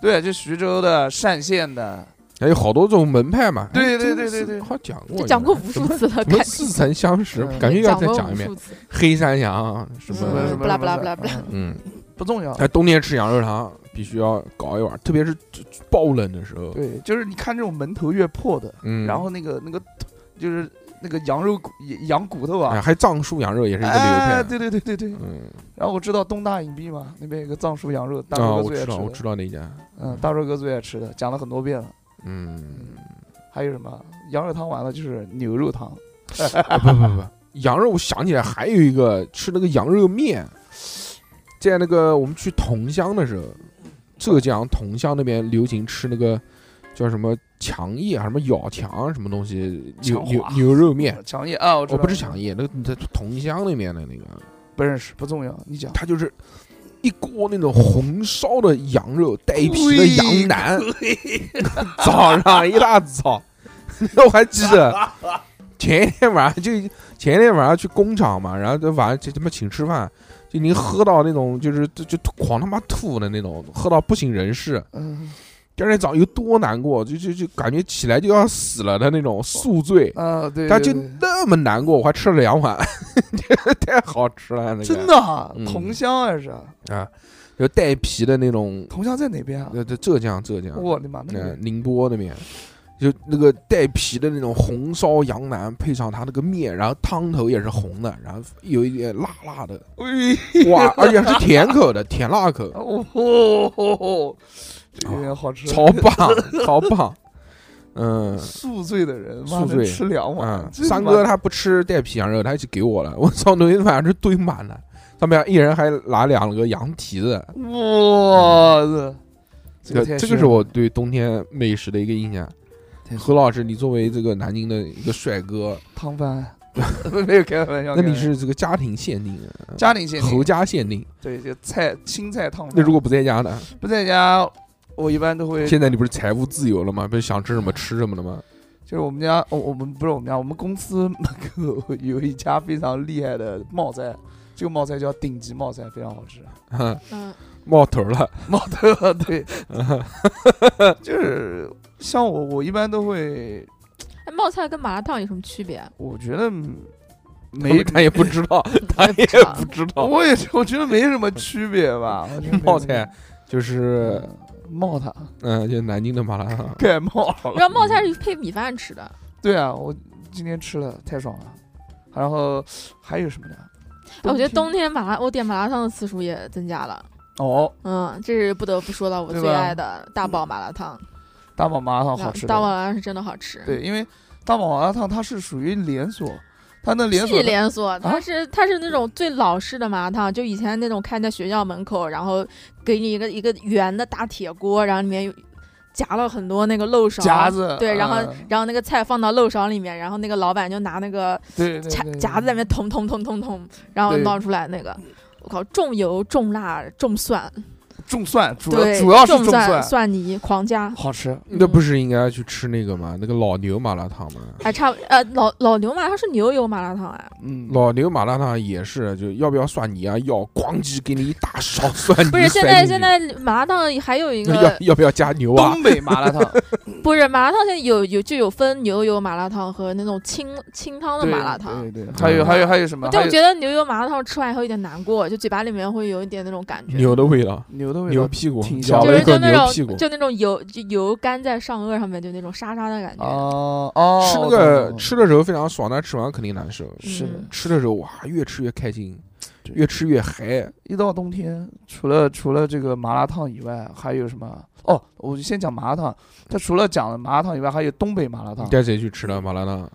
对，就徐州的、单县的，还有好多种门派嘛。对对对对对。好像讲过，讲过无数次了，什么感似曾相识，嗯感觉要再讲一遍。黑山羊什什么么什，么不啦不啦不啦不啦嗯。嗯，不重要。哎，冬天吃羊肉汤必须要搞一碗，特别是爆冷的时候。对，就是你看这种门头越破的，嗯，然后那个那个就是那个羊肉骨羊骨头哎，啊，还藏书羊肉也是一个流哎，派。对对对对对。嗯，然后我知道东大隐蔽嘛，那边有个藏书羊肉，大啊，肉哥我知道，我最爱吃的。知道那家。嗯，大肉哥最爱吃的，讲了很多遍了。嗯，还有什么羊肉汤完了就是牛肉汤，啊不不不，羊肉我想起来还有一个吃那个羊肉面，在那个我们去桐乡的时候，浙江桐乡那边流行吃那个叫什么强叶啊，什么咬强什么东西牛牛牛肉面，强叶啊，我知哦，道，不是强叶，那个在桐乡那边的那个，不认识，不重要，你讲。他就是一锅那种红烧的羊肉，带皮的羊腩，早上一大早，我还记得前一天晚上就前一天晚上去工厂嘛，然后就晚上就他妈请吃饭，就您喝到那种就是就就狂他妈吐的那种，喝到不省人事。嗯第二天早上有多难过，就就就感觉起来就要死了的那种宿醉。啊，对，他就那么难过，我还吃了两碗，太好吃了，那个真的啊嗯桐乡还是啊啊，有带皮的那种，桐乡在哪边啊？呃，在浙江浙江，我的妈，那宁波那边，就那个带皮的那种红烧羊腩，配上它那个面，然后汤头也是红的，然后有一点辣辣的，哎哇，而且是甜口的，甜辣口，哦 这个有点好吃，超棒，超棒。嗯 宿醉的人，宿醉吃两碗嗯，，三哥他不吃带皮羊肉，他一起给我了。我操，那天晚上是堆满了，他们俩一人还拿两个羊蹄子。哇塞，这个这个是我对冬天美食的一个印象。何老师，你作为这个南京的一个帅哥，汤饭，没有开玩笑，那你是这个家庭限定的，家庭限定侯家限定。对，就菜青菜汤饭。那如果不在家呢？不在家，我一般都会，现在你不是财务自由了吗？不是想吃什么吃什么了吗？就是我们家，我，我们不是我们家，我们公司门口 有一家非常厉害的冒菜，这个冒菜叫顶级冒菜，非常好吃。嗯，冒头了，冒头了对，就是像我，我一般都会，哎，冒菜跟麻辣烫有什么区别啊？我觉得没，他也不知道，他也不知道。我也我觉得没什么区别吧。我觉得没冒菜就是嗯冒它嗯，就南京的麻辣烫。盖冒了。然后冒菜是配米饭吃的。对啊，我今天吃了，太爽了。然后还有什么呢？哎，我觉得冬天麻辣，我点麻辣烫的次数也增加了。哦，嗯，这是不得不说到我对吧最爱的大宝麻辣烫。大宝麻辣烫好吃的。大宝麻辣烫是真的好吃。对，因为大宝麻辣烫它是属于连锁，它那连锁屁的连锁，它是它是那种最老式的麻辣烫，就以前那种开在学校门口，然后给你一个一个圆的大铁锅，然后里面有夹了很多那个漏勺，夹子，对，然后嗯然后那个菜放到漏勺里面，然后那个老板就拿那个夹夹子在里面捅捅捅捅捅，然后对。捞出来那个。我靠，重油、重辣、重蒜，重蒜，主主要是重蒜、蒜，蒜泥狂加。好吃。那不是应该去吃那个吗？那个老牛麻辣烫吗？还，差不呃老老牛麻辣烫是牛油麻辣烫啊，嗯，老牛麻辣烫也是，就要不要蒜泥啊？要，咣叽给你一大勺蒜泥。不是现在现在麻辣烫还有一个 要不要加牛啊？东北麻辣烫，不是麻辣烫，现在有有就有分牛油麻辣烫和那种清清汤的麻辣烫。对对，还有还有还有什么？但我觉得牛油麻辣烫吃完以后有点难过，就嘴巴里面会有一点那种感觉，牛的味道，牛的味道牛屁股，挺香咬了一口就是就那牛屁股种。就那种油就油干在上颚上面，就那种沙沙的感觉。哦哦，吃那个吃的时候非常爽，但吃完肯定难受。是吃的时候哇，越吃越开心，对越吃越嗨。一到冬天，除了除了这个麻辣烫以外，还有什么？哦，我就先讲麻辣烫。它除了讲麻辣烫以外，还有东北麻辣烫你。带谁去吃的麻辣烫？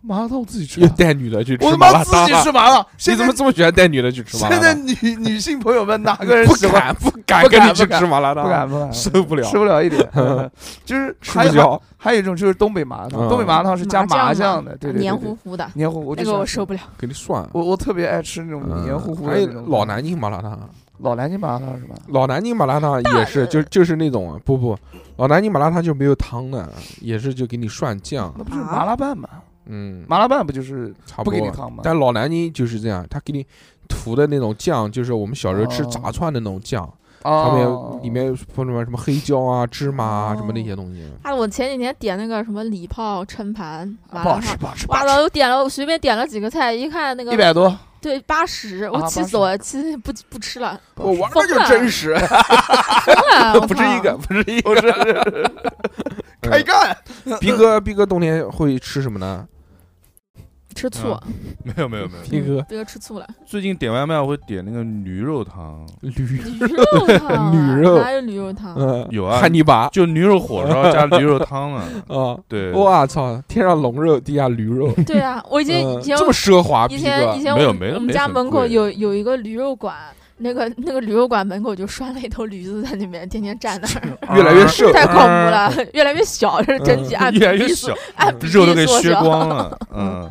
麻辣烫我自己吃带女的去吃我他妈自麻辣烫啊？己吃麻辣烫。你现在怎么这么喜欢带女的去吃麻辣现在烫？女女性朋友们哪个人不喜欢？敢不敢不跟你去敢不敢吃麻辣烫，不敢不敢，受不了，吃不了一点。嗯 就是吃还有消。还有一种就是东北麻辣烫，嗯东北麻辣烫是加麻麻酱的，嘛对对对，黏糊糊的，黏糊，我就那喜欢吃个我受不了。给你涮。我我特别爱吃那种嗯黏糊糊的还有那种。老南京麻辣烫，老南京麻辣烫是吧？老南京麻辣烫也是，就就是那种啊，不不，老南京麻辣烫就没有汤的，也是就给你涮酱，那不是啊麻辣拌吗？嗯，麻辣拌不就是不差不多。给你汤吗？但老南京就是这样，他给你涂的那种酱，就是我们小时候吃哦炸串的那种酱，哦上面里面放什么什么黑椒啊、芝麻啊什么那些东西。啊，我前几天点那个什么礼炮抻盘麻辣烫，不好吃不好吃不哇好吃，我点了，我随便点了几个菜，一看那个一百多，对八十，我啊气死我了，气不不吃了，我玩疯了的就真实，疯了！我操不是一个，不是一不个。是 开干。逼哥，逼哥冬天会吃什么呢？吃醋。嗯，没有没有没有，逼哥嗯，别吃醋了。最近点外卖我会点那个驴肉汤，驴，肉汤啊，驴肉。哪有驴肉汤？嗯，有啊汉尼拔。就驴肉火烧加驴肉汤啊。啊！对，我操，天上龙肉，地下驴肉，对啊，我以前嗯以前这么奢华，以逼哥，前以前我没有没有们我们家门口有有一个驴肉馆，那个那个驴肉馆门口就拴了一头驴子在那边，天天站那儿，越来越瘦，太恐怖了，越来越小，这整体按越来越小，肉都给削光了。嗯，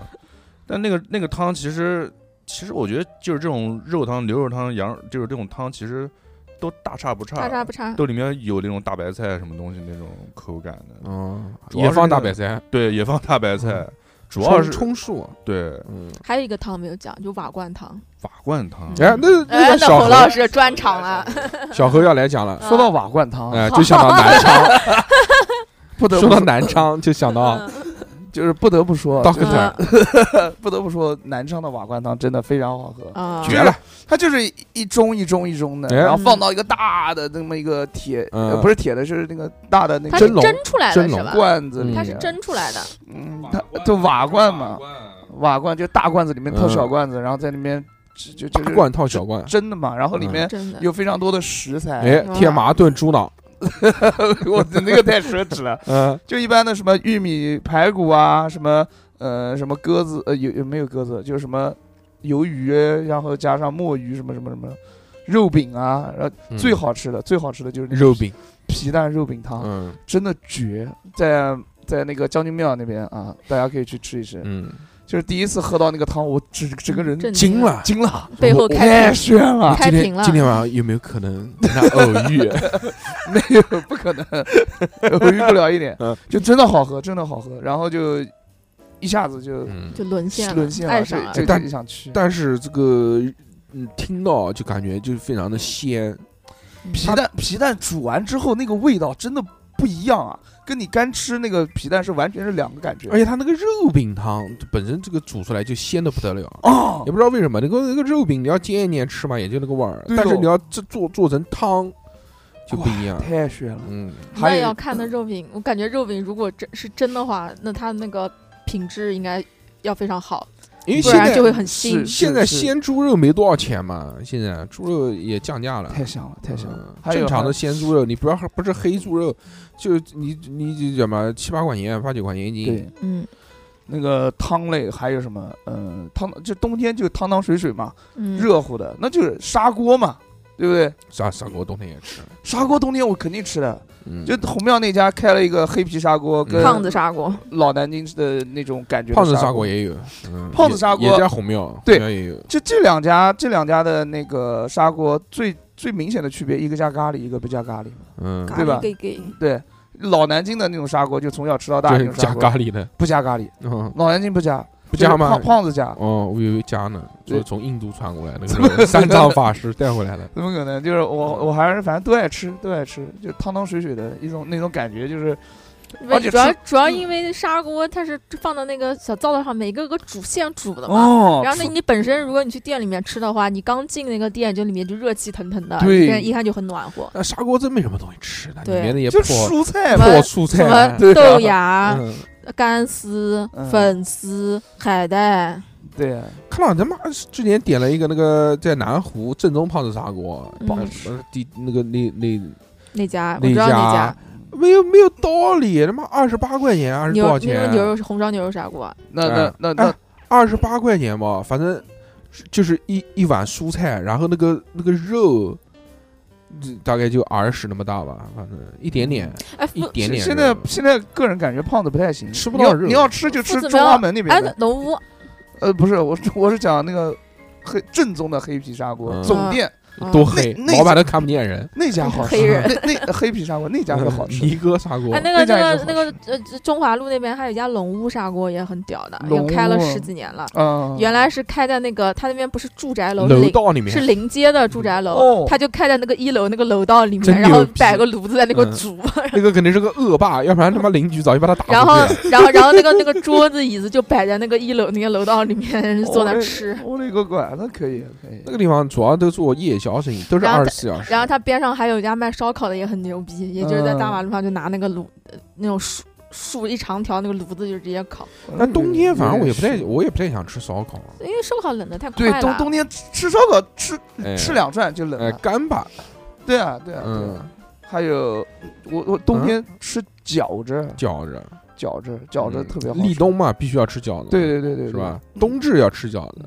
但那个那个汤其实其实我觉得就是这种肉汤、牛肉汤、羊就是这种汤，其实都大差不差，大差不差。都里面有那种大白菜什么东西那种口感的。嗯，也放大白菜，对，也放大白菜嗯，主要是充数，对嗯，还有一个汤没有讲，就瓦罐汤。瓦罐汤。哎，那那个小何，侯老师专场了，小何要来讲了，说到瓦罐汤，哎，就想到南昌，不得说到，南昌就想到嗯就是不得不说嗯。不得不说，南昌的瓦罐汤真的非常好喝。啊，绝了，它就是一盅一盅一盅的，哎。然后放到一个大的那么一个铁，嗯。呃不是铁的，就是那个大的那它是个蒸笼蒸出来的蒸笼是吧？罐子里面，它是蒸出来的，嗯，它就瓦罐嘛，瓦罐就大罐子里面套嗯。小罐子，然后在里面就就就是大罐套小罐，蒸的嘛，然后里嗯。面真的。有非常多的食材，哎，天麻炖猪脑，我的那个太奢侈了，嗯，就一般的什么玉米排骨啊，什么呃什么鸽子，呃有有没有鸽子？就是什么鱿鱼，然后加上墨鱼什么什么什么。肉饼啊，然后嗯最好吃的、最好吃的就是那个肉饼，皮蛋肉饼汤，嗯真的绝，在在那个将军庙那边啊，大家可以去吃一吃。嗯，就是第一次喝到那个汤，我整整个人震惊了，惊了，背后开了，开屏了。今天今天晚上有没有可能跟他偶遇？没有不可能，偶遇不了一点。嗯，就真的好喝，真的好喝，然后就一下子就嗯，就沦陷沦陷了，爱上了。这。这但这想去。但是这个嗯，听到就感觉就非常的鲜，皮蛋皮蛋煮完之后，那个味道真的不一样啊，跟你干吃那个皮蛋是完全是两个感觉。而且它那个肉饼汤本身这个煮出来就鲜的不得了。哦也，不知道为什么，那个那个肉饼你要煎一煎吃嘛，也就那个味儿。但是你要这做做成汤，就不一样。太炫了。嗯，那要看那肉饼，我感觉肉饼如果真是真的话，那它那个品质应该要非常好，因为现在就会很是腥。现在鲜猪肉没多少钱嘛，现在猪肉也降价了。太香了，太香了正常的鲜猪肉，你不要不是黑猪肉，就你你就什么七八块钱、八九块钱一斤对，嗯那个汤类还有什么？嗯，汤就冬天就汤汤水水嘛，嗯，热乎的，那就是砂锅嘛，对不对？砂砂锅冬天也吃。砂锅冬天我肯定吃的，嗯，就红庙那家开了一个黑皮砂锅，跟胖子砂锅，老南京的那种感觉的胖子砂砂锅也有，嗯，胖子砂锅也也在红庙，对红庙也有。就这两家，这两家的那个砂锅最最明显的区别，一个加咖喱，一个不加咖喱。嗯，对吧？给给，对，老南京的那种砂锅，就从小吃到大加那种砂锅，咖喱的，不加咖喱，嗯，老南京不加，不加吗？就是胖？胖子加，哦，我以为加呢，就是从印度传过来的，那个三藏法师带回来的。怎么可能？就是我我还是反正都爱吃，都爱吃，就汤汤水水的一种那种感觉，就是而且主要主要因为砂锅它是放到那个小灶台上，每个个煮现煮的嘛。哦然后那，你本身如果你去店里面吃的话，你刚进那个店就里面就热气腾腾的，对一看一看就很暖和。那砂锅真没什么东西吃的，里面的也就破蔬菜嘛，什么破蔬什么菜，对啊豆芽、嗯，干丝嗯、粉丝、海带，对啊，看到他妈之前点了一个那个在南湖正宗胖子砂锅，那个那那那家我那知道那家家没有没有道理，他妈二十八块钱还是多少钱？牛肉红烧牛肉砂锅，那哎那那二十八块钱吧，反正就是一一碗蔬菜，然后那个那个肉，大概就耳屎那么大吧，反正一点点，哎，一点点。现在现在个人感觉胖子不太行，吃不到肉。你要吃就吃中华门那边哎的，，农屋呃，不是，我 我是讲那个黑正宗的黑皮砂锅嗯。总店嗯多黑，老板都看不见人。那家好吃，黑人那那黑皮砂锅那家是好吃尼哥砂锅哎，，那个那个那个呃，中华路那边还有一家龙屋砂锅，也很屌的，也开了十几年了。嗯，原来是开在那个他那边不是住宅楼，楼道里面是临街的住宅楼，哦他就开在那个一楼那个楼道里面，然后摆个炉子在那个嗯煮，那个肯定是个恶霸，要不然他妈邻居早就把他打然后。然后然后那个那个桌子椅子就摆在那个一楼那个楼道里面 坐那哦吃。我勒个乖，那可以可以那，个地方主要都做夜宵生意，都是然后二十四小时。然后他边上还有一家卖烧烤的，也很牛逼，也就是在大嗯马路上就拿那个炉，呃那种树树一长条那个炉子就直接烤，但冬天反正我也不太，我也不太想吃烧烤。因为烧烤冷的太快对。冬冬天吃吃烧烤吃哎吃两串就冷干巴，对啊对啊对嗯。啊，还有我我冬天吃饺子。饺子，饺子饺子嗯特别好吃，立冬嘛，必须要吃饺子，对对对对，是吧？冬至要吃饺子，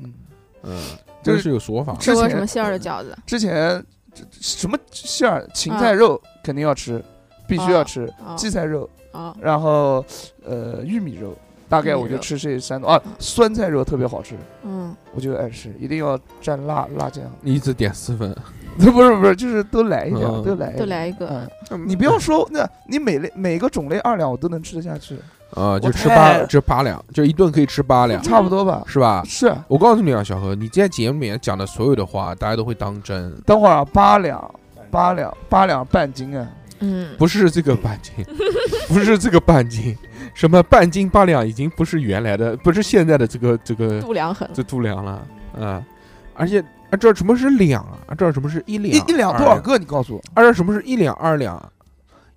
嗯？嗯，这就是是有说法。吃过什么馅儿的饺子？之前这什么馅儿，芹菜肉肯定要吃，必须要吃，啊荠菜肉，啊，然后呃玉米肉，大概我就吃这三种啊嗯，酸菜肉特别好吃，嗯，我就爱吃，一定要蘸辣辣酱。你一直点四份，不是不是，就是都来一点，嗯。都来一点。都来一个。嗯，你不要说，那你每类每个种类二两我都能吃得下去，啊，就吃八，就八两，就一顿可以吃八两，差不多吧？是吧？是，我告诉你啊，小何，你今天节目里面讲的所有的话，大家都会当真，等会儿啊，八两，八两，八两半斤啊！嗯，不是这个半斤，不是这个半斤，什么半斤八两已经不是原来的，不是现在的这个这个度量衡。这度量了啊！而且啊，这什么是两啊？这什么是一两？一一两多少？个？你告诉我。而且什么是一两二两？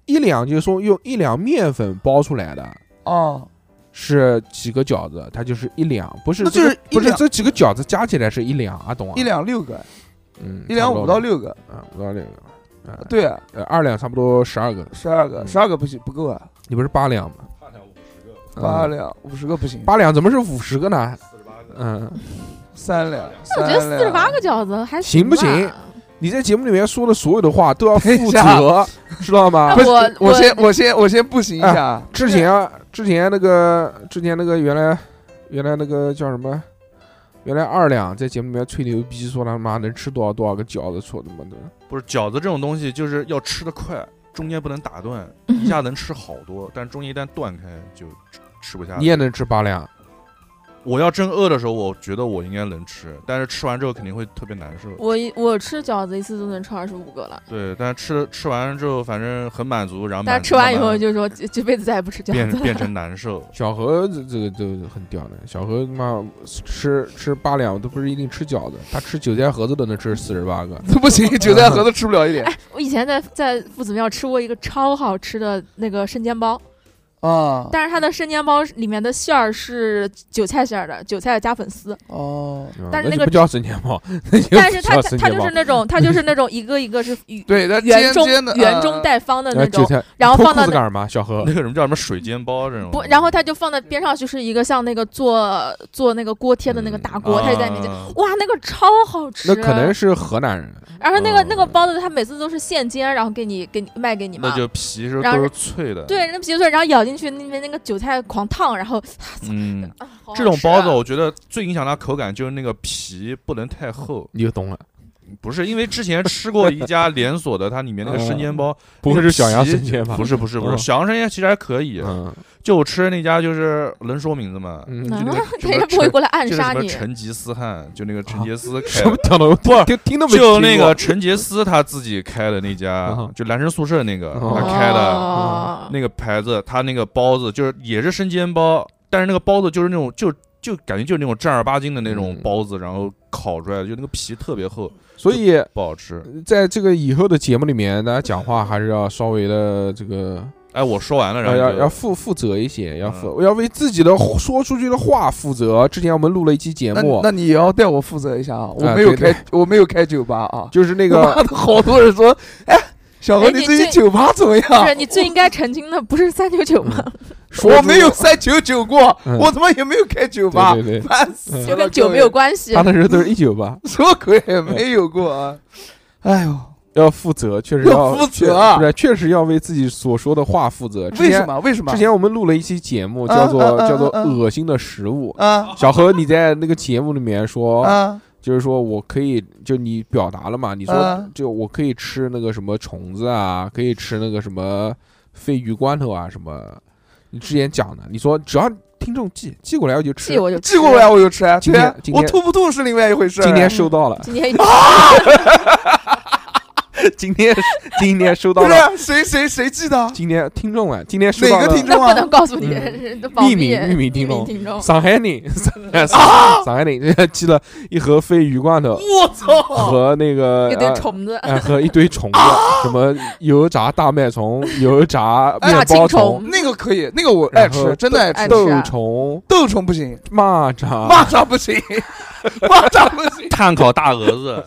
一两就是说用一两面粉包出来的，哦，是几个饺子，它就是一两，不是那这个就是一不是这几个饺子加起来是一两啊，懂啊？一两。六个，嗯，一两五到六个，啊，五到六个。嗯，对啊，呃，二两差不多十二个，十二个，嗯。十二个不行，不够啊，你不是八两吗？嗯八两五十个不行，八两怎么是五十个呢？嗯，三两，我觉得四十八个饺子还行不吧行你在节目里面说的所有的话都要负责，知道吗？不是我我先我先我先不行一哎下，之前啊，之前那个，之前那个原来原来那个叫什么？原来二两在节目里面吹牛逼，说他妈能吃多少多少个饺子，说他妈的。不是饺子这种东西，就是要吃的快，中间不能打断，一下能吃好多，但中间一旦断开就吃吃不下去。你也能吃八两？我要真饿的时候，我觉得我应该能吃，但是吃完之后肯定会特别难受。我一我吃饺子一次都能吃二十五个了，对，但是吃吃完之后，反正很满足，然后但是吃完以后就说这这辈子再也不吃饺子了。变变成难受。小何这这个就很屌的，小何他妈吃吃八两都不是一定吃饺子，他吃韭菜盒子都能吃四十八个。不行，韭菜盒子吃不了一点哎，我以前在在夫子庙吃过一个超好吃的那个生煎包，啊。但是它的生煎包里面的馅儿是韭菜馅儿的，韭菜加粉丝，哦，啊但是那个不叫生煎包，但是不它它就是那种它就是那种一个一个是 对，圆中圆中啊带方的那种，呃韭菜，然后放到干什么？小何那个什么叫什么水煎包这种？不，然后它就放在边上，就是一个像那个做做那个锅贴的那个大锅，它就在面前。啊哇，那个超好吃！那可能是河南人，然后那个、嗯那个包子，它每次都是现煎，然后给你给你卖给你嘛。那就皮是都是脆的。，对，那皮脆，然后咬进去那边那个韭菜狂烫，然后嗯，啊，好好这种包子我觉得最影响它口感就是那个皮不能太厚。你就懂了。不是因为之前吃过一家连锁的，它里面那个生煎包不会是小杨生煎吧？不是不是不是，嗯小杨生煎其实还可以。嗯就我吃的那家就是能说名字吗？嗯，就那个什人么陈家不会过来暗就是杀你。什么成吉思汗，就那个成吉思开什么的。屌的？不听听都没就那个成吉思他自己开的那家嗯，就男生宿舍那个哦他开的哦那个牌子，他那个包子就是也是生煎包，但是那个包子就是那种就就感觉就是那种正儿八经的那种嗯包子，然后烤出来的，就那个皮特别厚，所以不好吃。在这个以后的节目里面，大家讲话还是要稍微的这个，哎，我说完了，然后要要负负责一些，要负嗯要为自己的说出去的话负责。之前我们录了一期节目，那你也要带我负责一下啊！我啊没有对对开，我没有开酒吧啊。就是那个，好多人说，哎，小何，哎你你最近酒吧怎么不样是？你最应该澄清的不是三九九吗？我没有三九九过，嗯我他妈也没有开酒吧烦死了，就跟酒没有关系他。那时候都是一九八，什么鬼也没有过啊！哎呦，要负责，确实要负责啊确确实要为自己所说的话负责。为什么？为什么？之前我们录了一期节目，啊叫做啊啊叫做恶心的食物。啊小何，你在那个节目里面说，啊就是说我可以，就你表达了嘛？你说啊就我可以吃那个什么虫子啊，可以吃那个什么鲱鱼罐头啊什么。你之前讲的，你说只要听众寄寄过来我就吃寄。我就寄过来我就吃啊，今天我吐不吐是另外一回事。今天收到了，今天 今天今天收到不了，是谁谁谁寄的？今天听众啊，今天收到了。哪个听众啊？不能告诉你嗯，都保秘密密秘密听众。听众。上海人，上上海人寄了一盒鲱鱼罐头。我操！和那个一堆呃虫子，哎，和一堆虫子，什么油炸大麦虫、油炸面包虫。那个可以，那个我爱然后吃，真的爱吃。豆虫、豆虫不行，蚂蚱、蚂蚱不行，蚂蚱不行，炭烤大蛾子，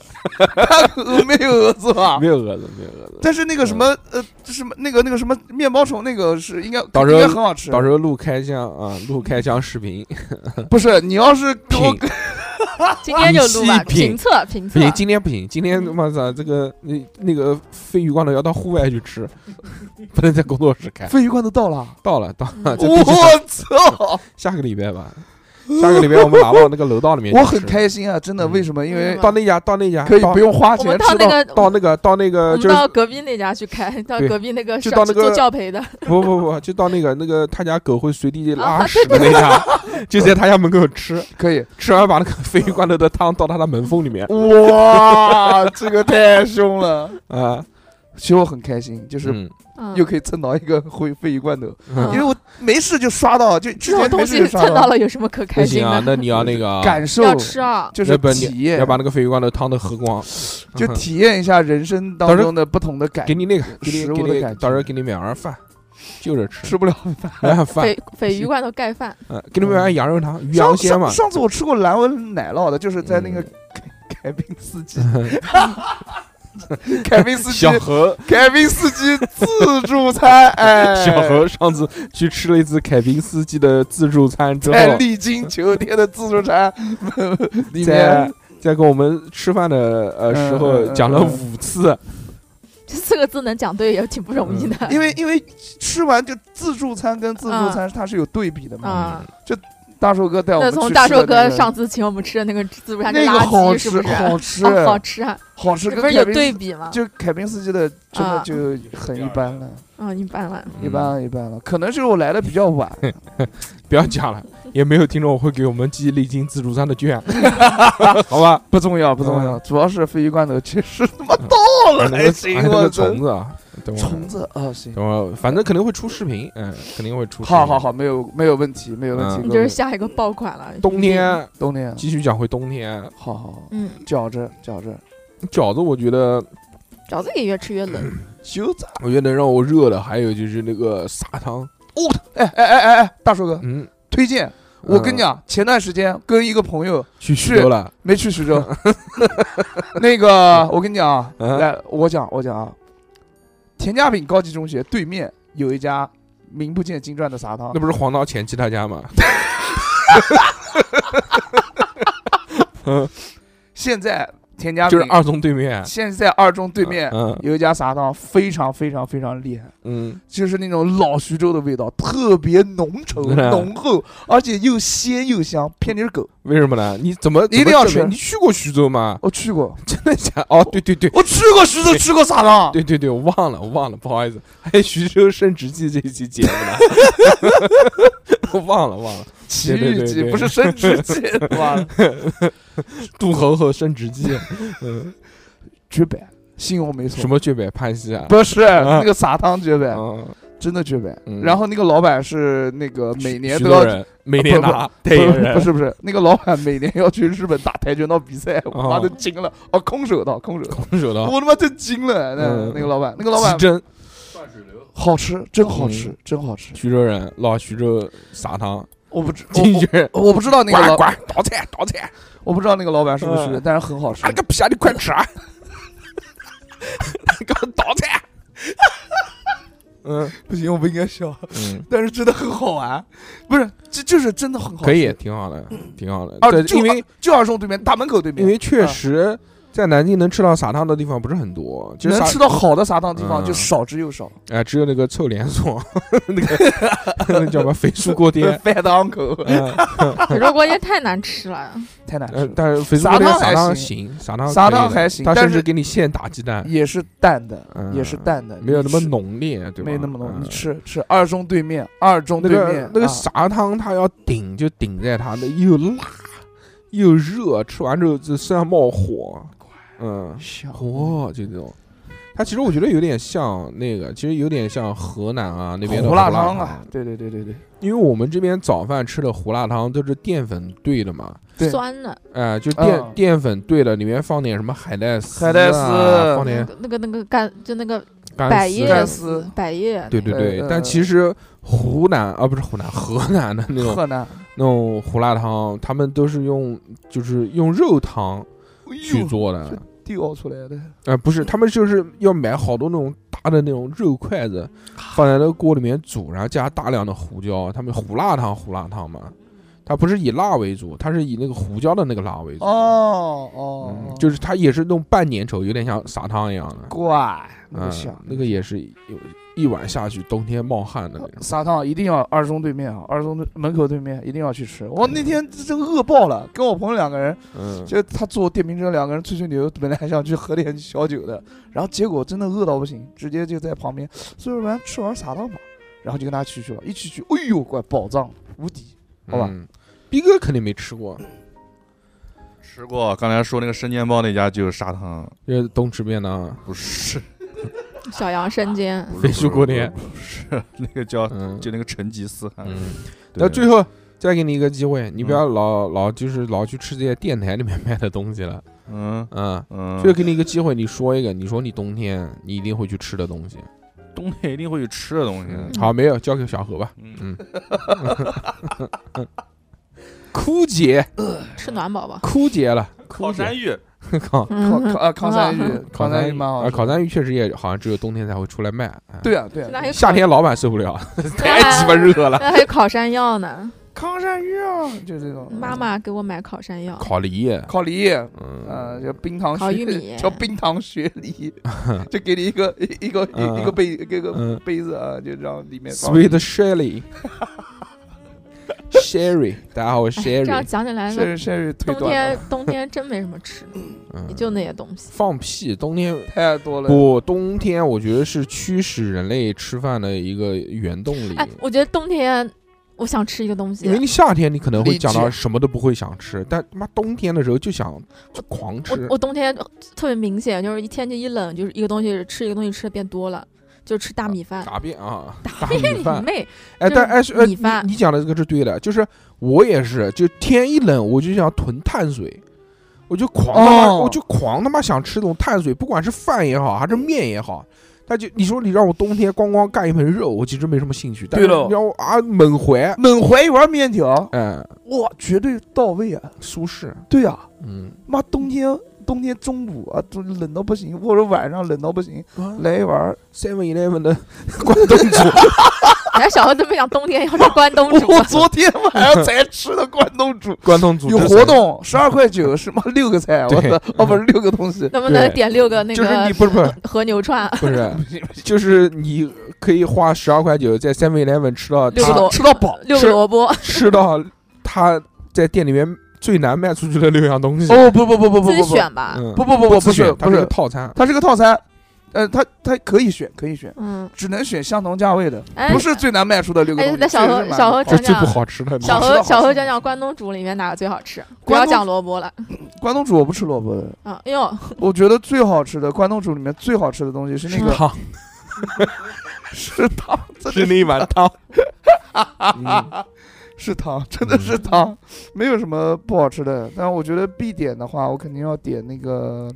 鹅没有蛾子吧没？有蛾子，没有蛾子。但是那个什么呃，什么那个那个什么面包虫，那个是应该到时候应该很好吃。到时候录开箱啊，录开箱视频，不是你要是给我品 今天就录吧，品评测评测不。行，今天不行，今天他妈的这个那那个鲱鱼罐头要到户外去吃，不能在工作室开。鲱鱼罐头到了，到了，到了，我操！下个礼拜吧，下个礼拜我们拿到那个楼道里面去我很开心啊，真的，嗯为什么？因为嗯到那家，到那家可以不用花我们钱吃到到那个到那个到那个就是到隔壁那家去开，到隔壁那个就到那个做教培的，不不不，就到那个那个他家狗会随地拉啊屎的那家，就在他家门口吃，可以。吃完把那个鲱鱼罐头的汤倒他的门缝里面哇，这个太凶了！啊，其实我很开心，就是又可以蹭到一个回鲱鱼罐头，嗯。因为我没事就刷到，就之这种前没东西事就刷蹭到了有什么可开心不行啊，的？那你要那个 感受要吃啊！就是体验，要把那个鲱鱼罐头汤都喝光，就嗯。体验一下人生当中的不同的感给，你那个给你食物的感觉。到时候给你买碗饭，就着吃，吃不了买碗饭，鲱鲱鱼罐头盖饭，嗯，给你买碗羊肉汤，羊鲜嘛。上，次我吃过蓝纹奶酪的，就是在那个嗯。凯凯宾斯基，凯宾斯基小，何。凯宾斯基自助餐，哎，小何上次去吃了一次凯宾斯基的自助餐之后，在丽晶酒店的自助餐 里在面，在跟我们吃饭的呃嗯时候讲了嗯。五次，这四个字能讲对也挺不容易的。因为因为吃完就自助餐跟自助餐它是有对比的嘛。啊，大寿哥带我那们去从大寿哥吃的那个上次请我们吃的那个自助餐是那个好吃，是是？好 吃哦好吃啊！好吃，这不是有对比吗？就凯宾斯基的真的啊就很一般了，嗯，一般了。一般了，一般了。可能是我来的比较晚，不要讲了，也没有听众会给我们寄丽晶自助餐的券，好吧？不重要，不重要，主要是鲱鱼罐头确实他妈到了，那个还行，那个虫子啊，等会儿虫子啊，行。等会儿，反正肯定会出视频，嗯，肯定会出。好好，好，没有没有问题，没有问题。嗯你这是下一个爆款了。冬天冬天，继续讲回冬天，好好好，嗯，饺子饺子，饺子我觉得饺子也越吃越冷。就这。我觉得能让我热的，还有就是那个撒汤，哎哎哎哎哎，大叔哥嗯，推荐，我跟你讲，前段时间跟一个朋友去徐州了，没去徐州，那个我跟你讲啊，嗯来我讲我讲啊，田家炳高级中学对面有一家名不见经传的撒汤那，不是黄刀前妻他家吗？现在田家炳就是二中对面，现在二中对面嗯有一家撒汤，非常非常非常厉害。嗯，就是那种老徐州的味道，特别浓稠、嗯浓厚，而且又鲜又香，骗你是狗。为什么呢？你怎么一定要吃怎么证明？你去过徐州吗？我去过，真的假？哦，对对对。我去过徐州，去过撒汤。对对对，我忘了，我忘了，不好意思，还有徐州升职记这一期节目呢，我忘了忘了，奇遇记不是生殖记，妈的杜猴和升职记，嗯，绝版，信用没错。什么绝版潘西啊？不是那个撒汤绝版，嗯，真的绝版嗯。然后那个老板是那个每年都要徐州人，每年拿不代言人，不是不是，那个老板每年要去日本打跆拳道比赛，我哦妈都惊了。哦，空手道，空手道，空手道，我他妈真惊了。那嗯那个老板，那个老板鸡胗，好吃，真好嗯吃，真好吃。徐州人，老徐州撒汤，我不知 进去，我我不知道那个老，滚滚倒菜倒菜，我不知道那个老板是不是嗯，但是很好吃啊。个屁啊！你快吃啊！给我倒菜，嗯不行，我不应该笑，嗯，但是真的很好玩。不是，这就是真的很好吃。可以，挺好的，挺好的。啊，对，就因为就二中对面，大门口对面，因为确啊实在南京能吃到撒汤的地方不是很多，就是能吃到好的撒汤地方嗯就少之又少。哎，只有那个臭连锁，那个那 叫什么肥叔锅贴，Fat uncle 嗯肥叔锅贴太难吃了。太难吃了，呃但是肥叔锅贴撒汤行行，撒汤还行，他甚至给你现打鸡蛋，也是淡的，嗯也是淡的，没有那么，浓烈，对吧？没那么浓。嗯你吃吃二中对面，二中对面啊那个撒汤，它要顶就顶在它的又辣又热，吃完之后就身上冒火，嗯，香火就这种。它其实我觉得有点像那个，其实有点像河南啊那边的胡辣辣汤。啊，对对对对对。因为我们这边早饭吃的胡辣汤都是淀粉兑的嘛，对。酸的，哎、就淀、嗯。淀粉兑的，里面放点什么海带丝、啊，海带丝放点那个那个干就那个干百叶干丝。百叶，对对对，呃但其实湖南啊不是湖南，河南的那种河南。那种胡辣汤，他们都是用就是用肉汤去做的，这掉出来的，呃不是，他们就是要买好多那种大的那种肉筷子，放在那个锅里面煮，然后加大量的胡椒，他们胡辣汤胡辣汤嘛。它不是以辣为主，它是以那个胡椒的那个辣为主。哦哦嗯，，就是它也是那种半粘稠，有点像撒汤一样的。怪那个那个也是有一碗下去，冬天冒汗的那种。砂汤一定要二中对面啊，二中门口对面一定要去吃。我那天真饿爆了，跟我朋友两个人，嗯，就他坐电瓶车，两个人吹吹牛，本来还想去喝点小酒的，然后结果真的饿到不行，直接就在旁边，所以说吃碗砂汤吧，然后就跟他去去了，一起去，哎呦，怪宝藏无敌，好吧嗯，哥肯定没吃过，吃过，刚才说那个生煎包那家就是砂糖，因为东池便当，不是，小羊生煎，飞猪锅贴，不是那个叫嗯就那个成吉思汗。嗯。对那最后再给你一个机会，你不嗯要老老就是老去吃这些电台里面卖的东西了，嗯嗯。嗯，最后给你一个机会，你说一个，你说你冬天你一定会去吃的东西。冬天一定会去吃的东西。嗯，好，没有，交给小何吧。嗯，嗯，枯竭，吃暖宝宝。枯竭了，烤山芋，靠，烤嗯烤啊烤山芋，烤烤山芋蛮好啊，吃，烤山芋确实也好像只有冬天才会出来卖。哎。对，啊对啊，现在还有夏天老板受不了，太鸡巴热了。那还有烤山药呢，烤山芋啊，就这种妈妈给我买烤山药，烤梨，烤梨，嗯，呃，叫冰糖雪烤玉米叫冰糖雪梨，就给你一个一一个嗯。一个杯一个嗯。杯子啊，就让里面放，Sweet Sherry，Sherry，大家好，我是哎这样 Sherry。讲起来，是是腿冬天，冬天真没什么吃也就那些东西。放屁，冬天太多了。不，冬天我觉得是驱使人类吃饭的一个原动力。哎，我觉得冬天我想吃一个东西因，为你夏天你可能会讲到什么都不会想吃，但他妈冬天的时候就想就狂我吃。我冬天特别明显，就是一天气一冷，就是一个东西吃一个东西吃的变多了，就吃大米饭。大便啊，大嘿米饭你。妹！哎，但哎是呃，米饭你你讲的这个是对的，就是我也是，就天一冷我就想囤碳水，我就狂他妈，哦我就狂他妈想吃这种碳水，不管是饭也好，还是面也好。他就你说你让我冬天光光干一盆肉，我其实没什么兴趣。但是对了你让我啊猛怀，猛怀一碗面条，嗯，哇，绝对到位啊！舒适，对呀，嗯，妈冬天冬天中午啊，都冷到不行，或者晚上冷到不行，来一碗 Seven Eleven 的 关东煮，人家小何都没想冬天要吃关东煮我啊，昨天晚上才吃的关东煮，关东煮有活动，十二块九什么？六个菜，我对操！哦，不是六个东西，能不能点六个那就是个你不是不是。和牛串？不是，就是你可以花十二块九在 Seven Eleven 吃到他六个萝吃到饱。六个萝卜，吃到他在店里面最难卖出去的六样东西。哦不不不不不自己不不选吧。嗯，不不不不不是自选它是个不是，套餐。它是个套餐，呃，它它可以选可以选，嗯，只能选相同价位的，哎不是最难卖出的六个哎东西。那小何小何这最讲讲不好吃的，小何小何讲讲关东煮里面哪个最好吃？不要讲萝卜了 关东煮我不吃萝卜的，啊！哎呦，我觉得最好吃的关东煮里面最好吃的东西是那个汤，是汤，是那一碗汤。嗯 是糖，真的是汤，没有什么不好吃的。但我觉得必点的话，我肯定要点那个，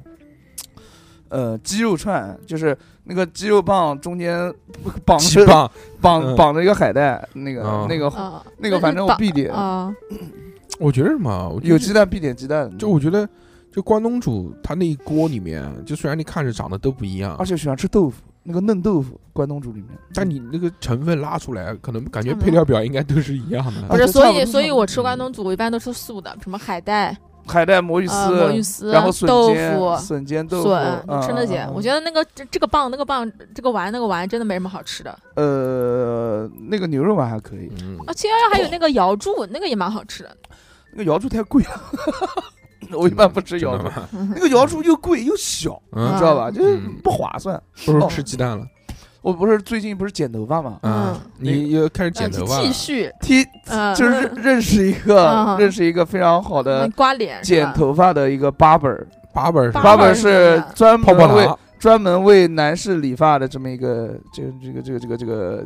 呃，鸡肉串，就是那个鸡肉棒中间 绑着绑，绑嗯绑着一个海带，那个嗯那个啊，那个，反正我必点，啊，我觉得什么？我觉得有鸡蛋必点鸡蛋，就我觉得，就关东煮它那一锅里面，就虽然你看着长得都不一样而，且喜欢吃豆腐，那个嫩豆腐，关东煮里面。但你那个成分拉出来，可能感觉配料表应该都是一样的。不是，所以所以我吃关东煮我一般都吃素的，什么海带、海带、魔芋丝魔芋丝，然后、笋豆尖、腐、笋尖豆腐，吃那些。我觉得得那个这这个棒、那个棒、这个丸、那个丸真的没什么好吃的。呃，那个牛肉丸还可以，嗯，啊，七幺幺还有那个瑶柱，那个也蛮好吃的。那个瑶柱太贵了，我一般不吃瑶柱那个瑶柱又贵又小，你嗯知道吧？就是嗯不划算。不如吃鸡蛋了。我不是最近不是剪头发嘛，啊嗯，你又开始剪嗯头发继。续，剃嗯，就是认认识一个嗯认识一个非常好的嗯刮脸剪头发的一个 barber，八本儿是吧 barber 八本是是专门为，专门为男士理发的这么一个这个这个这个这个这个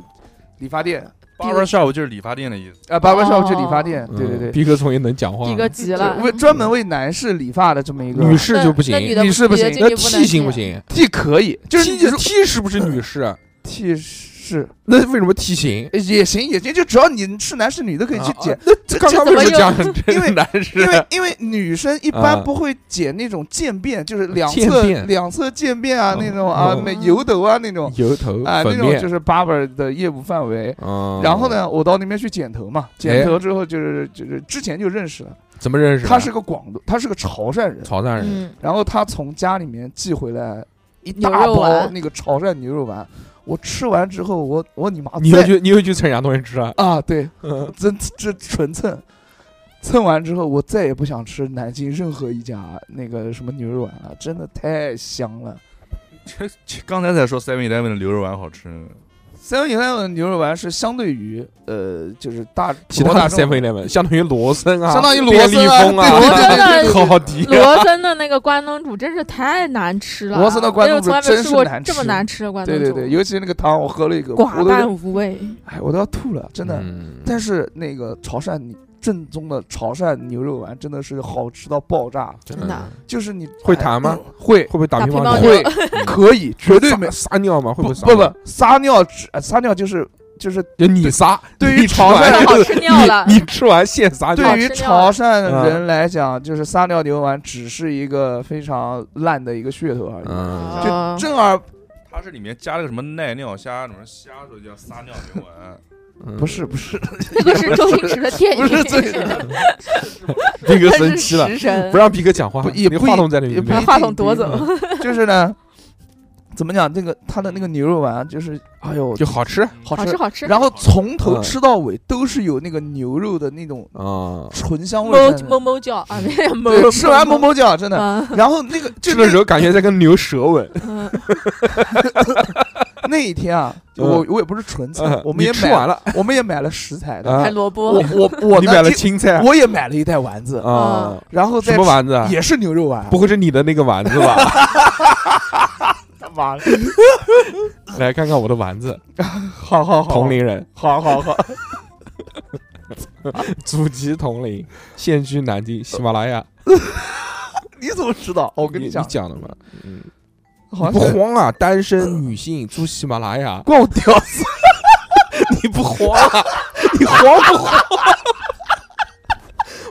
理发店 barber shop 就是理发店的意思。啊，barber shop 就理发店，嗯对对对，逼哥终于能讲话了。逼哥急了，为专门为男士理发的这么一个女士就不行，女士不行那 T 行不？行？T 可以，就是？T 你 T 是不是女士？？T 是是那为什么体型？也行也行，就只要你是男是女都可以去剪啊，那这刚刚为什么不是讲 因为男士因为因为女生一啊般不会剪那种渐变，就是两侧两侧渐变啊哦那种啊，油头啊那种油头啊那种就是 barber 的业务范围。嗯，然后？呢，我到那边去剪头嘛，剪头之后就是就是之前就认识了，怎么认识？他是个广东，他是个潮汕人，潮汕人，嗯，然后他从家里面寄回来一大包那个潮汕牛肉丸，我吃完之后，我我你妈你又去你又去蹭人家东西吃啊？啊，对，嗯 真这纯蹭，蹭完之后，我再也不想吃南京任何一家那个什么牛肉丸了，真的太香了。这这刚才才说 Seven Eleven 的牛肉丸好吃，Seven Eleven 牛肉丸是相对于呃，就是大其他大 seven eleven 相当于罗森啊，相当于罗森啊，罗森的好迪，罗森的那个关东煮真是太难吃了，罗森的关东煮真是难这么难吃的关东煮，对对对，尤其是那个汤，我喝了一个，寡淡无味。哎，我都要吐了，真的。但是那个潮汕你正宗的潮汕牛肉丸真的是好吃到爆炸，真真的就是你会弹吗？会会不会打打乒乓球？会可以，绝对没撒撒尿吗？会不会撒尿？不不撒尿撒尿就是就是你撒，对于潮汕 人吃尿了你你吃完现撒尿对于潮汕嗯人来讲，就是撒尿牛丸只是一个非常烂的一个噱头而已。就正儿它是里面加了个什么奈尿虾，什么虾，所以叫撒尿牛丸。嗯不是不是 那个是 周星驰的电影，不是这个，逼哥生气了，不，让逼哥讲话不，也不你话筒在里面把话筒夺走。就是呢，怎么讲？那个他的那个牛肉丸就是，哎呦，就好吃好吃好吃。然后从头嗯吃到尾都是有那个牛肉的那种啊。醇香味哞。哞哞叫啊，没有哞对，吃完哞哞叫，真的。嗯然后那个就吃的时候感觉在跟牛舌吻，嗯，那一天啊，我我也不是纯蹭嗯，我们也买你吃完了，我们也买了食材的。啊还萝卜我，我我 你买了青菜我也买了一袋丸子，啊？然后再什么丸子啊？也是牛肉丸。不会是你的那个丸子吧？他妈的，来看看我的丸子，好好好，同龄人，好好好，祖籍同龄，现居南京，喜马拉雅。你怎么知道？我跟你讲，讲的嘛，嗯，好你不慌啊？单身女性住喜马拉雅，关我屌丝，你不慌啊？你慌不慌？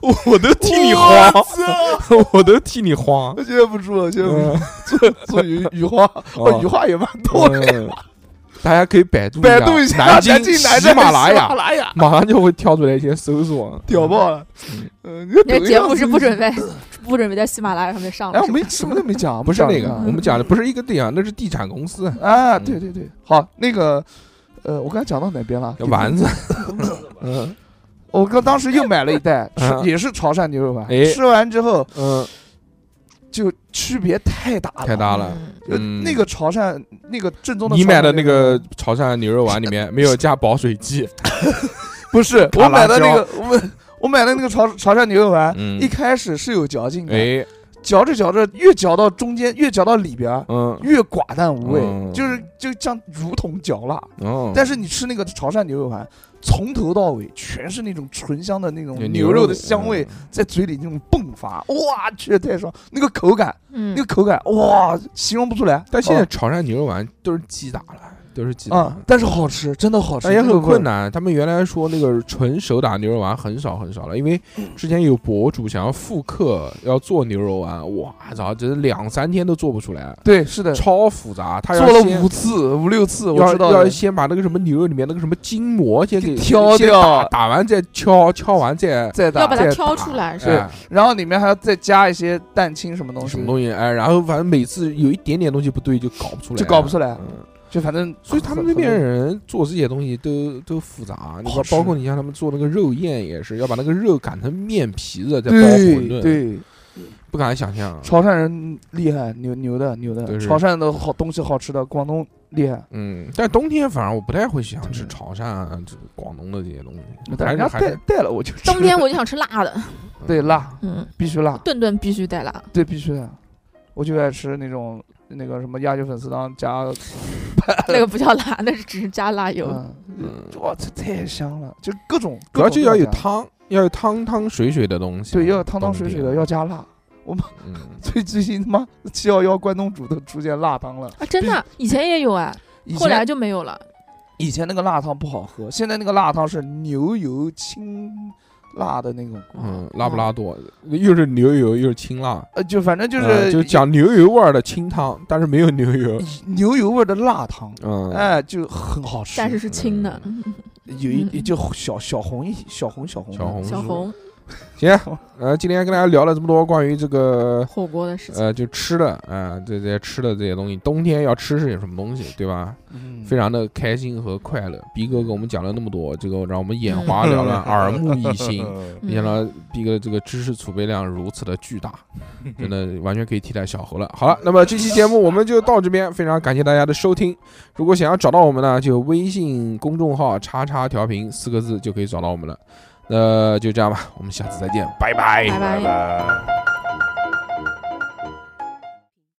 我 我都替你慌，我都替你慌我。现在不住了，现在不住，做做雨雨花，哦哦，雨花也蛮多的。嗯大家可以百度百度一下南京喜马拉喜马雅，拉雅。马上就会跳出来一些搜索。屌爆了。嗯。嗯，那节目是不准备。不准备在喜马拉雅上面上了哎，我们什么都没讲，不是那个，我们讲的不是一个地方，那是地产公司。啊，嗯对对对，好，那个，呃，我刚才讲到哪边了？丸子，嗯。我刚当时又买了一袋，也是潮汕牛肉丸，哎。吃完之后嗯，就区别太大了，太大了。嗯。就嗯。那个潮汕那个正宗的，你买的那个潮汕牛肉丸里面没有加保水剂，不是 我买的那个，我我买的那个潮潮汕牛肉丸，嗯。一开始是有嚼劲的，哎，嚼着嚼着越嚼到中间，越嚼到里边。嗯，越寡淡无味，嗯。就是就像如同嚼蜡。哦，但是你吃那个潮汕牛肉丸，从头到尾全是那种醇香的那种牛肉肉的香味，嗯在嘴里那种迸发，哇去太爽！那个口感，嗯那个口感，哇，形容不出来。但现在哦潮汕牛肉丸都是鸡打了，都是鸡蛋啊，，但是好吃，真的好吃，但也很困。难。他们原来说那个纯手打牛肉丸很少很少了，因为之前有博主想要复刻要做牛肉丸，哇操，这两三天都做不出来，对，是的，超复杂。他做了五次、五六次，我要知道的。要先把那个什么牛肉里面那个什么筋膜先给挑掉打打完再敲，敲完再再打，要把它再挑出来是吧？哎然后里面还要再加一些蛋清什么东西，什么东西哎，然后反正每次有一点点东西不对就搞不出来，就搞不出来嗯就反正所以他们那边人做这些东西都都复杂，你包括你像他们做那个肉燕也是要把那个肉擀成面皮子再包馄饨，，对对，不敢想象。潮汕人厉害，牛牛的牛的，潮汕的好东西好吃的，广东厉害。嗯，但冬天反而我不太会想吃潮汕啊、这个广东的这些东西，但人家带带了我就吃冬天我就想吃辣的，对辣嗯，必须辣，顿顿必须带辣。对必须的，我就爱吃那种那个什么鸭血粉丝汤加 那个不叫辣，那是只是加辣油。嗯，嗯，哇，这太香了，就各种主要就要有汤，要有汤汤水水的东西。对，要有汤汤水水的，要加辣。我们，最最近他妈七幺幺关东煮都出现辣汤了，啊，真的，以前也有啊，后来就没有了。以前那个辣汤不好喝，现在那个辣汤是牛油清辣的那种，嗯，拉布拉多又是牛油又是清辣，呃，就反正就呃是就讲牛油味儿的清汤，但是没有牛油。牛油味儿的辣汤，嗯，哎，就很好吃。但是是清的，有一嗯就小小红一小红小红。的小红小红 行，呃，今天跟大家聊了这么多关于这个火锅的事情。呃，就吃的啊、这些吃的这些东西，冬天要吃是有什么东西，对吧？嗯非常的开心和快乐。逼哥给我们讲了那么多，这个让我们眼花 缭乱、耳目一新。没想到逼哥这个知识储备量如此的巨大，真的完全可以替代小猴了。好了，那么这期节目我们就到这边，非常感谢大家的收听。如果想要找到我们呢，就微信公众号“叉叉调频”四个字就可以找到我们了。那就这样吧，我们下次再见，拜拜拜拜拜拜。